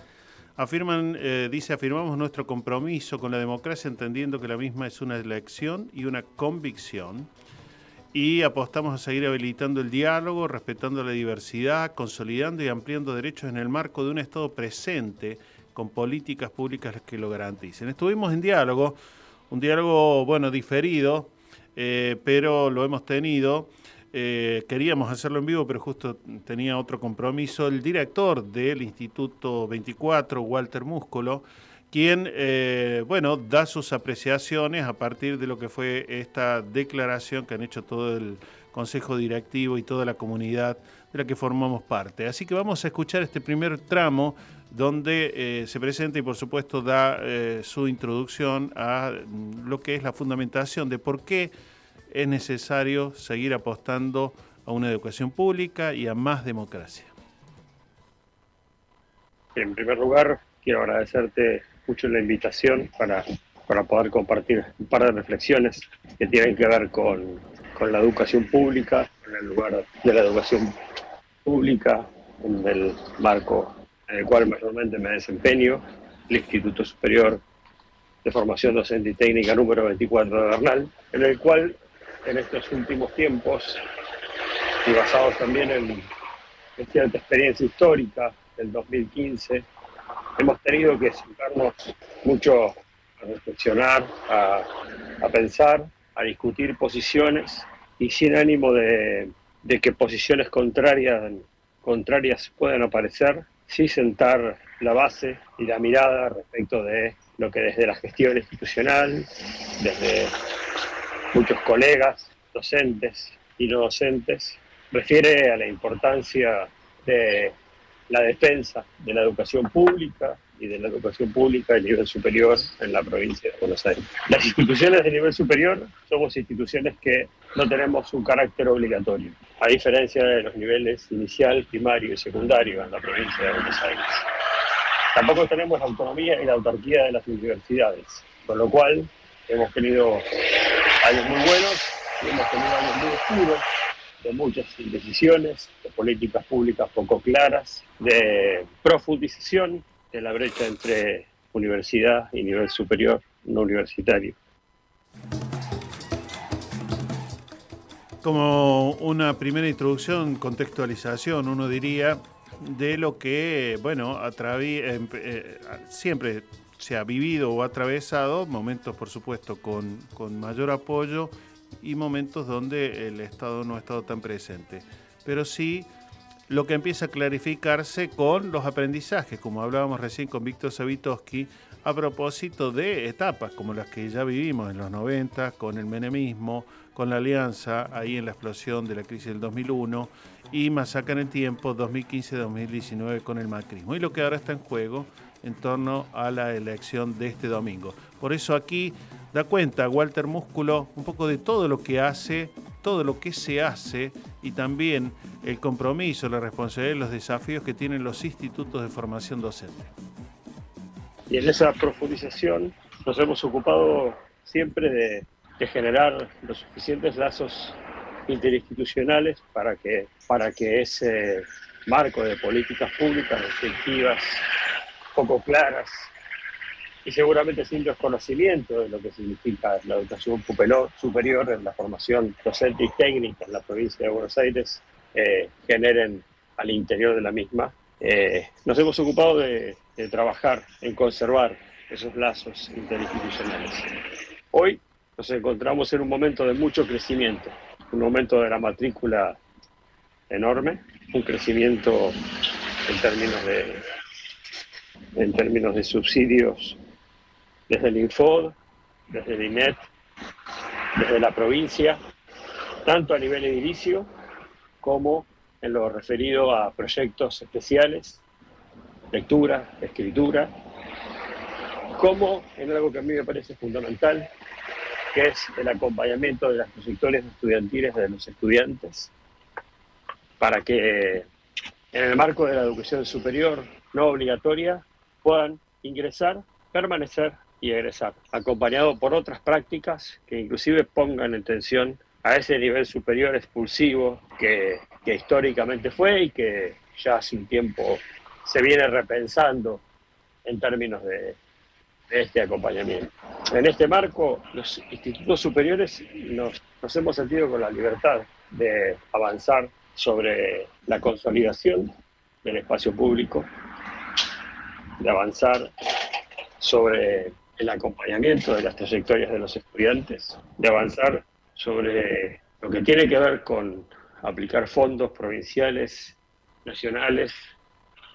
Afirman, eh, dice, afirmamos nuestro compromiso con la democracia entendiendo que la misma es una elección y una convicción y apostamos a seguir habilitando el diálogo, respetando la diversidad, consolidando y ampliando derechos en el marco de un Estado presente con políticas públicas que lo garanticen. Estuvimos en diálogo, un diálogo, bueno, diferido, eh, pero lo hemos tenido. Eh, queríamos hacerlo en vivo, pero justo tenía otro compromiso. El director del Instituto 24, Walter Músculo, quien, eh, bueno, da sus apreciaciones a partir de lo que fue esta declaración que han hecho todo el Consejo Directivo y toda la comunidad de la que formamos parte. Así que vamos a escuchar este primer tramo donde eh, se presenta y por supuesto da su introducción a lo que es la fundamentación de por qué es necesario seguir apostando a una educación pública y a más democracia. En primer lugar, quiero agradecerte mucho la invitación para, para poder compartir un par de reflexiones que tienen que ver con, con la educación pública, en el lugar de la educación pública, en el marco en el cual mayormente me desempeño, el Instituto Superior de Formación Docente y Técnica número 24 de Bernal, en el cual en estos últimos tiempos, y basados también en, en cierta experiencia histórica del 2015, hemos tenido que sentarnos mucho a reflexionar, a, pensar, a discutir posiciones y sin ánimo de, de que posiciones contrarias, contrarias puedan aparecer, sí sentar la base y la mirada respecto de lo que desde la gestión institucional, desde muchos colegas, docentes y no docentes, refiere a la importancia de la defensa de la educación pública y de la educación pública de nivel superior en la provincia de Buenos Aires. Las instituciones de nivel superior somos instituciones que no tenemos un carácter obligatorio, a diferencia de los niveles inicial, primario y secundario en la provincia de Buenos Aires. Tampoco tenemos la autonomía y la autarquía de las universidades, con lo cual hemos tenido años muy buenos y hemos tenido años muy oscuros de muchas indecisiones, de políticas públicas poco claras, de profundización de la brecha entre universidad y nivel superior no universitario. como una primera introducción, contextualización, uno diría, de lo que, bueno, eh, siempre se ha vivido o atravesado, momentos por supuesto con, con mayor apoyo y momentos donde el Estado no ha estado tan presente. Pero sí lo que empieza a clarificarse con los aprendizajes, como hablábamos recién con Víctor Savitoski, a propósito de etapas como las que ya vivimos en los 90, con el menemismo, con la alianza, ahí en la explosión de la crisis del 2001, y más en el tiempo, 2015-2019, con el macrismo. Y lo que ahora está en juego en torno a la elección de este domingo. Por eso aquí da cuenta Walter Músculo un poco de todo lo que hace, todo lo que se hace y también el compromiso, la responsabilidad y los desafíos que tienen los institutos de formación docente. Y en esa profundización nos hemos ocupado siempre de, generar los suficientes lazos interinstitucionales para que, para que ese marco de políticas públicas efectivas, poco claras y seguramente sin desconocimiento de lo que significa la educación superior en la formación docente y técnica en la provincia de Buenos Aires eh, generen al interior de la misma. Eh, nos hemos ocupado de, de trabajar en conservar esos lazos interinstitucionales. Hoy nos encontramos en un momento de mucho crecimiento, un momento de la matrícula enorme, un crecimiento en términos de, en términos de subsidios desde el Infod, desde el INET, desde la provincia, tanto a nivel edilicio como en lo referido a proyectos especiales lectura, escritura, como en algo que a mí me parece fundamental, que es el acompañamiento de las trayectorias estudiantiles de los estudiantes, para que en el marco de la educación superior no obligatoria puedan ingresar, permanecer y egresar, acompañado por otras prácticas que inclusive pongan en tensión a ese nivel superior expulsivo que, que históricamente fue y que ya hace un tiempo se viene repensando en términos de, este acompañamiento. En este marco, los institutos superiores nos, nos hemos sentido con la libertad de avanzar sobre la consolidación del espacio público, de avanzar sobre el acompañamiento de las trayectorias de los estudiantes, de avanzar sobre lo que tiene que ver con aplicar fondos provinciales, nacionales,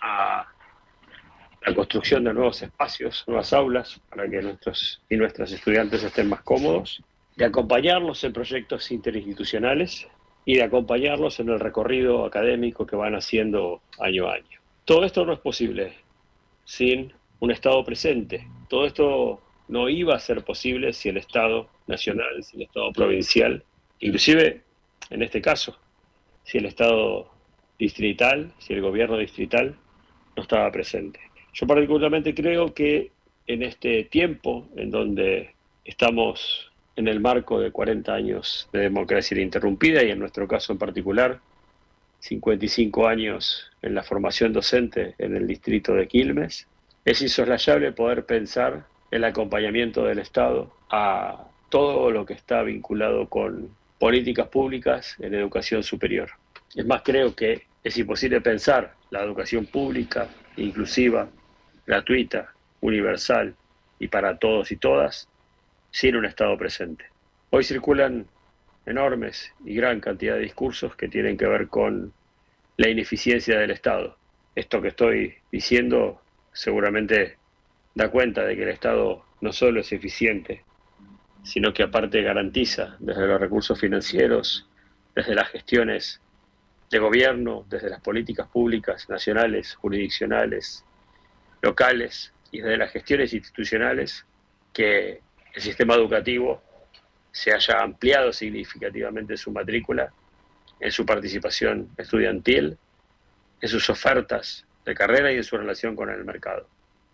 a la construcción de nuevos espacios, nuevas aulas, para que nuestros y nuestras estudiantes estén más cómodos, de acompañarlos en proyectos interinstitucionales y de acompañarlos en el recorrido académico que van haciendo año a año. Todo esto no es posible sin un Estado presente. Todo esto no iba a ser posible si el Estado nacional, si el Estado provincial, inclusive en este caso, si el Estado distrital, si el gobierno distrital no estaba presente. Yo particularmente creo que en este tiempo en donde estamos en el marco de 40 años de democracia ininterrumpida y en nuestro caso en particular 55 años en la formación docente en el distrito de Quilmes, es insoslayable poder pensar el acompañamiento del Estado a todo lo que está vinculado con políticas públicas en educación superior. Es más, creo que es imposible pensar la educación pública, inclusiva, gratuita, universal y para todos y todas, sin un Estado presente. Hoy circulan enormes y gran cantidad de discursos que tienen que ver con la ineficiencia del Estado. Esto que estoy diciendo seguramente da cuenta de que el Estado no solo es eficiente, sino que aparte garantiza desde los recursos financieros, desde las gestiones de gobierno, desde las políticas públicas nacionales, jurisdiccionales, locales y desde las gestiones institucionales, que el sistema educativo se haya ampliado significativamente su matrícula, en su participación estudiantil, en sus ofertas de carrera y en su relación con el mercado.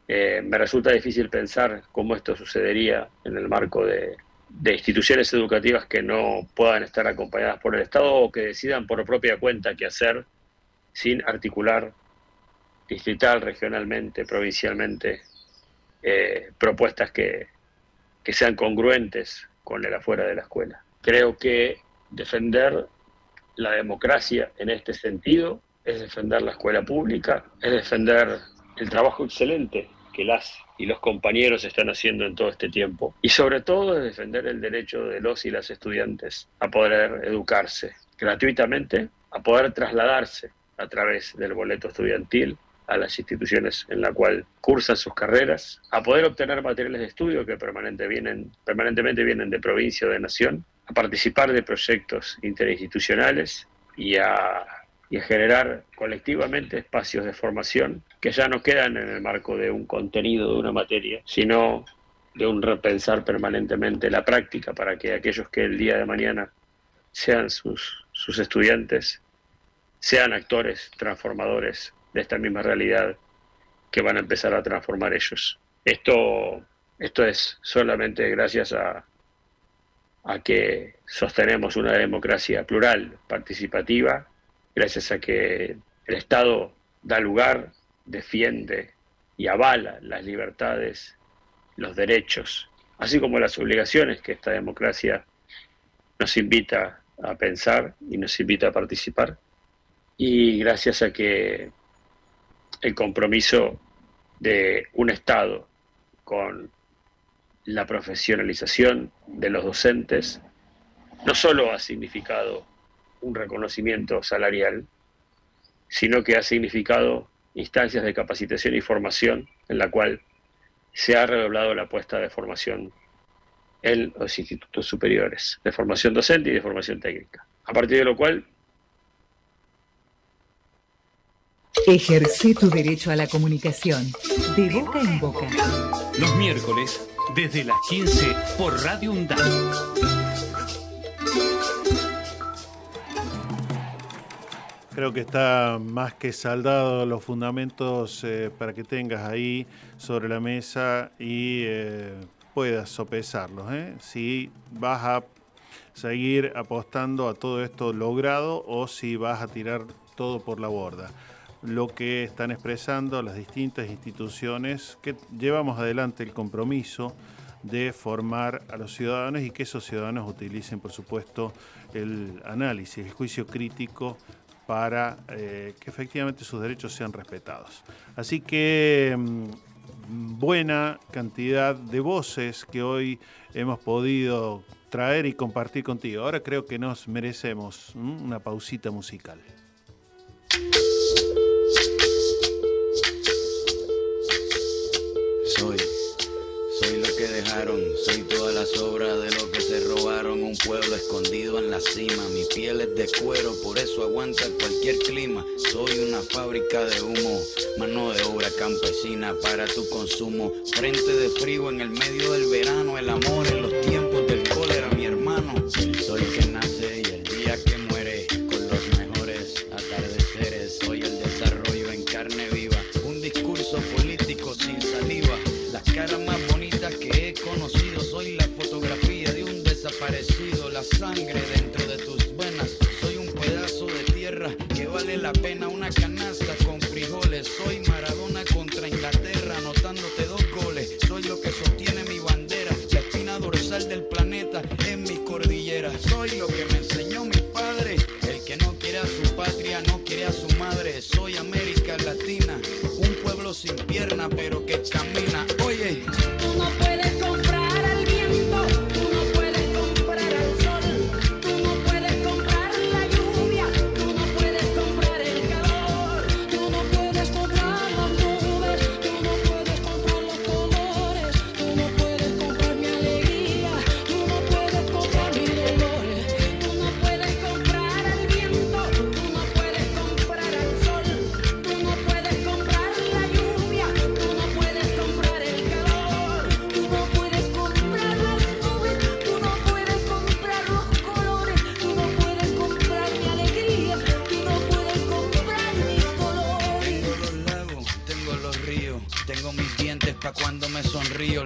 Eh, me resulta difícil pensar cómo esto sucedería en el marco de instituciones educativas que no puedan estar acompañadas por el Estado o que decidan por propia cuenta qué hacer sin articular distrital, regionalmente, provincialmente, eh, propuestas que sean congruentes con el afuera de la escuela. Creo que defender la democracia en este sentido, es defender la escuela pública, es defender el trabajo excelente que las y los compañeros están haciendo en todo este tiempo. Y sobre todo es defender el derecho de los y las estudiantes a poder educarse gratuitamente, a poder trasladarse a través del boleto estudiantil a las instituciones en la cual cursan sus carreras, a poder obtener materiales de estudio que permanente vienen, permanentemente vienen de provincia o de nación, a participar de proyectos interinstitucionales y a, y a generar colectivamente espacios de formación que ya no quedan en el marco de un contenido de una materia, sino de un repensar permanentemente la práctica para que aquellos que el día de mañana sean sus, sus estudiantes sean actores transformadores de esta misma realidad que van a empezar a transformar ellos. Esto, esto es solamente gracias a, a que sostenemos una democracia plural, participativa, gracias a que el Estado da lugar, defiende y avala las libertades, los derechos, así como las obligaciones que esta democracia nos invita a pensar y nos invita a participar. Y gracias a que el compromiso de un Estado con la profesionalización de los docentes no solo ha significado un reconocimiento salarial, sino que ha significado instancias de capacitación y formación en la cual se ha redoblado la apuesta de formación en los institutos superiores, de formación docente y de formación técnica. A partir de lo cual Ejerce tu derecho a la comunicación de boca en boca. Los miércoles, desde las 15 por Radio UNDAM. Creo que está más que saldado los fundamentos eh, para que tengas ahí sobre la mesa y eh, puedas sopesarlos. ¿eh? Si vas a seguir apostando a todo esto logrado o si vas a tirar todo por la borda lo que están expresando las distintas instituciones que llevamos adelante el compromiso de formar a los ciudadanos y que esos ciudadanos utilicen, por supuesto, el análisis, el juicio crítico para eh, que efectivamente sus derechos sean respetados. Así que mm, buena cantidad de voces que hoy hemos podido traer y compartir contigo. Ahora creo que nos merecemos una pausita musical. Obras de lo que se robaron. Un pueblo escondido en la cima, mi piel es de cuero, por eso aguanta cualquier clima. Soy una fábrica de humo, mano de obra campesina para tu consumo. Frente de frío en el medio del verano, el amor en los tiempos una canasta con frijoles. Soy Maradona contra Inglaterra, anotándote dos goles. Soy lo que sostiene mi bandera, la espina dorsal del planeta en mis cordilleras. Soy lo que me enseñó mi padre, el que no quiere a su patria, no quiere a su madre. Soy América Latina, un pueblo sin pierna pero que camina.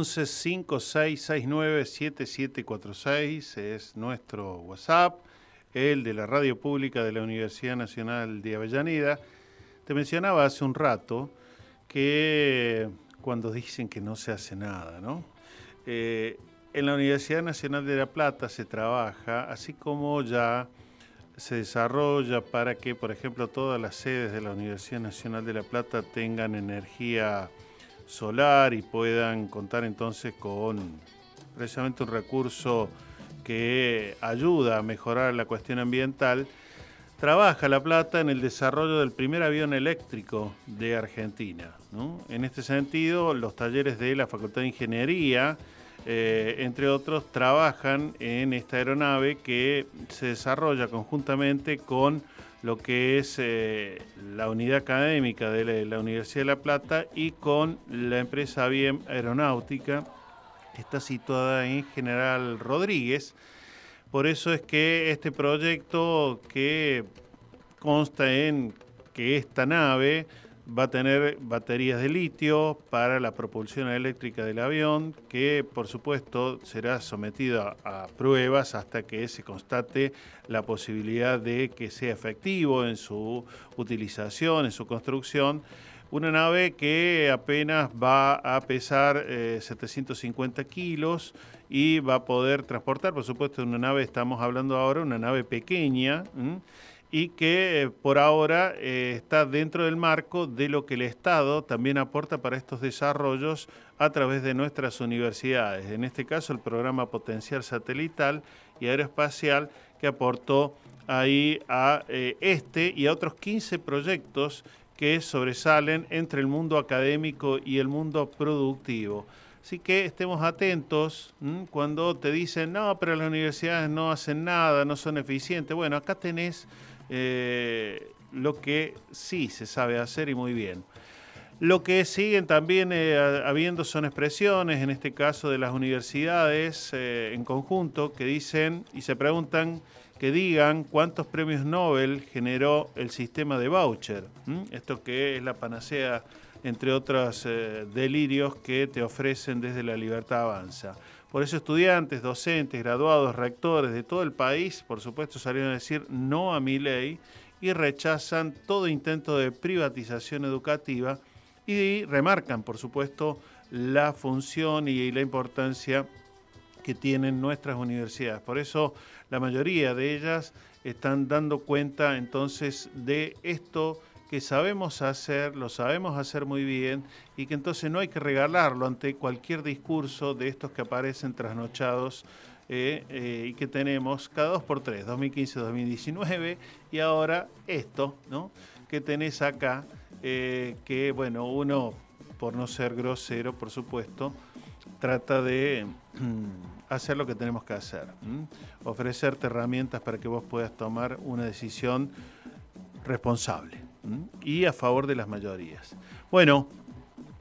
11 5669 7746 es nuestro WhatsApp, el de la radio pública de la Universidad Nacional de Avellaneda. Te mencionaba hace un rato que cuando dicen que no se hace nada, ¿no? Eh, en la Universidad Nacional de La Plata se trabaja, así como ya se desarrolla para que, por ejemplo, todas las sedes de la Universidad Nacional de La Plata tengan energía solar y puedan contar entonces con precisamente un recurso que ayuda a mejorar la cuestión ambiental. Trabaja La Plata en el desarrollo del primer avión eléctrico de Argentina. En este sentido, los talleres de la Facultad de Ingeniería, eh, entre otros, trabajan en esta aeronave que se desarrolla conjuntamente con lo que es eh, la unidad académica de la, Universidad de La Plata y con la empresa BIEM Aeronáutica, que está situada en General Rodríguez. Por eso es que este proyecto que consta en que esta nave va a tener baterías de litio para la propulsión eléctrica del avión, que por supuesto será sometido a, pruebas hasta que se constate la posibilidad de que sea efectivo en su utilización, en su construcción. Una nave que apenas va a pesar eh, 750 kilos y va a poder transportar, por supuesto, una nave, estamos hablando ahora, una nave pequeña. Y que eh, por ahora eh, está dentro del marco de lo que el Estado también aporta para estos desarrollos a través de nuestras universidades. En este caso, el programa Potencial Satelital y Aeroespacial que aportó ahí a eh, este y a otros 15 proyectos que sobresalen entre el mundo académico y el mundo productivo. Así que estemos atentos cuando te dicen, no, pero las universidades no hacen nada, no son eficientes. Bueno, acá tenés eh, lo que sí se sabe hacer y muy bien. Lo que siguen también eh, ha- habiendo son expresiones, en este caso de las universidades eh, en conjunto, que dicen y se preguntan que digan cuántos premios Nobel generó el sistema de voucher. Esto que es la panacea, entre otros delirios que te ofrecen desde la libertad avanza. Por eso estudiantes, docentes, graduados, rectores de todo el país, por supuesto, salieron a decir no a mi ley y rechazan todo intento de privatización educativa y remarcan, por supuesto, la función y la importancia que tienen nuestras universidades. Por eso la mayoría de ellas están dando cuenta entonces de esto que sabemos hacer, lo sabemos hacer muy bien y que entonces no hay que regalarlo ante cualquier discurso de estos que aparecen trasnochados eh, eh, y que tenemos cada dos por tres, 2015-2019 y ahora esto, ¿no? Que tenés acá, eh, que bueno, uno, por no ser grosero, por supuesto, trata de mm, hacer lo que tenemos que hacer, ¿m? ofrecerte herramientas para que vos puedas tomar una decisión responsable. Y a favor de las mayorías. Bueno,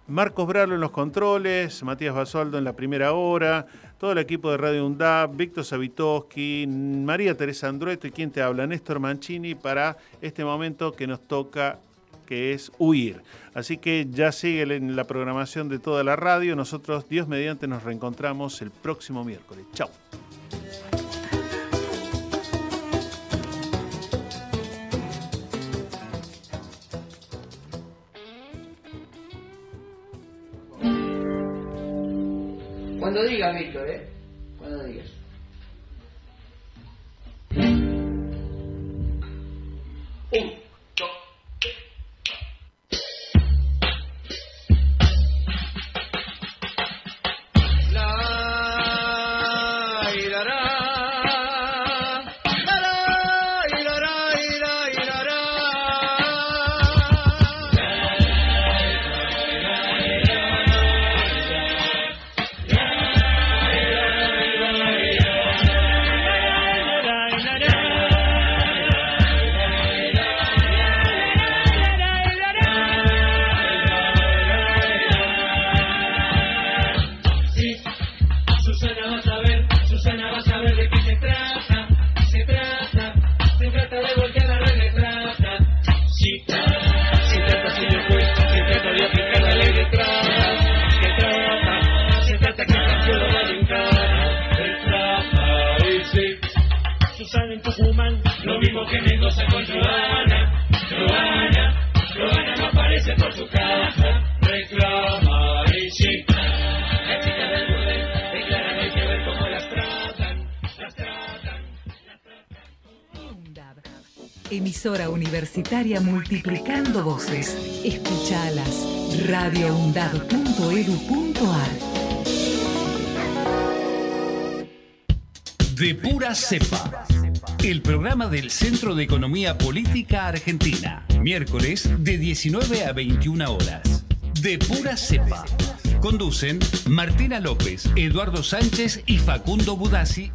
Marcos Bralo en los controles, Matías Basualdo en la primera hora, todo el equipo de Radio UNDAP, Víctor Savitoski, María Teresa Andrueto y quien te habla, Néstor Mancini, para este momento que nos toca que es huir. Así que ya sigue en la programación de toda la radio. Nosotros, Dios mediante, nos reencontramos el próximo miércoles. Chao. Digas, Víctor, ¿eh? Cuando digas. Multiplicando voces. Escuchalas. radioundad.edu.ar De pura cepa. El programa del Centro de Economía Política Argentina. Miércoles de 19 a 21 horas. De pura cepa. Conducen Martina López, Eduardo Sánchez y Facundo junto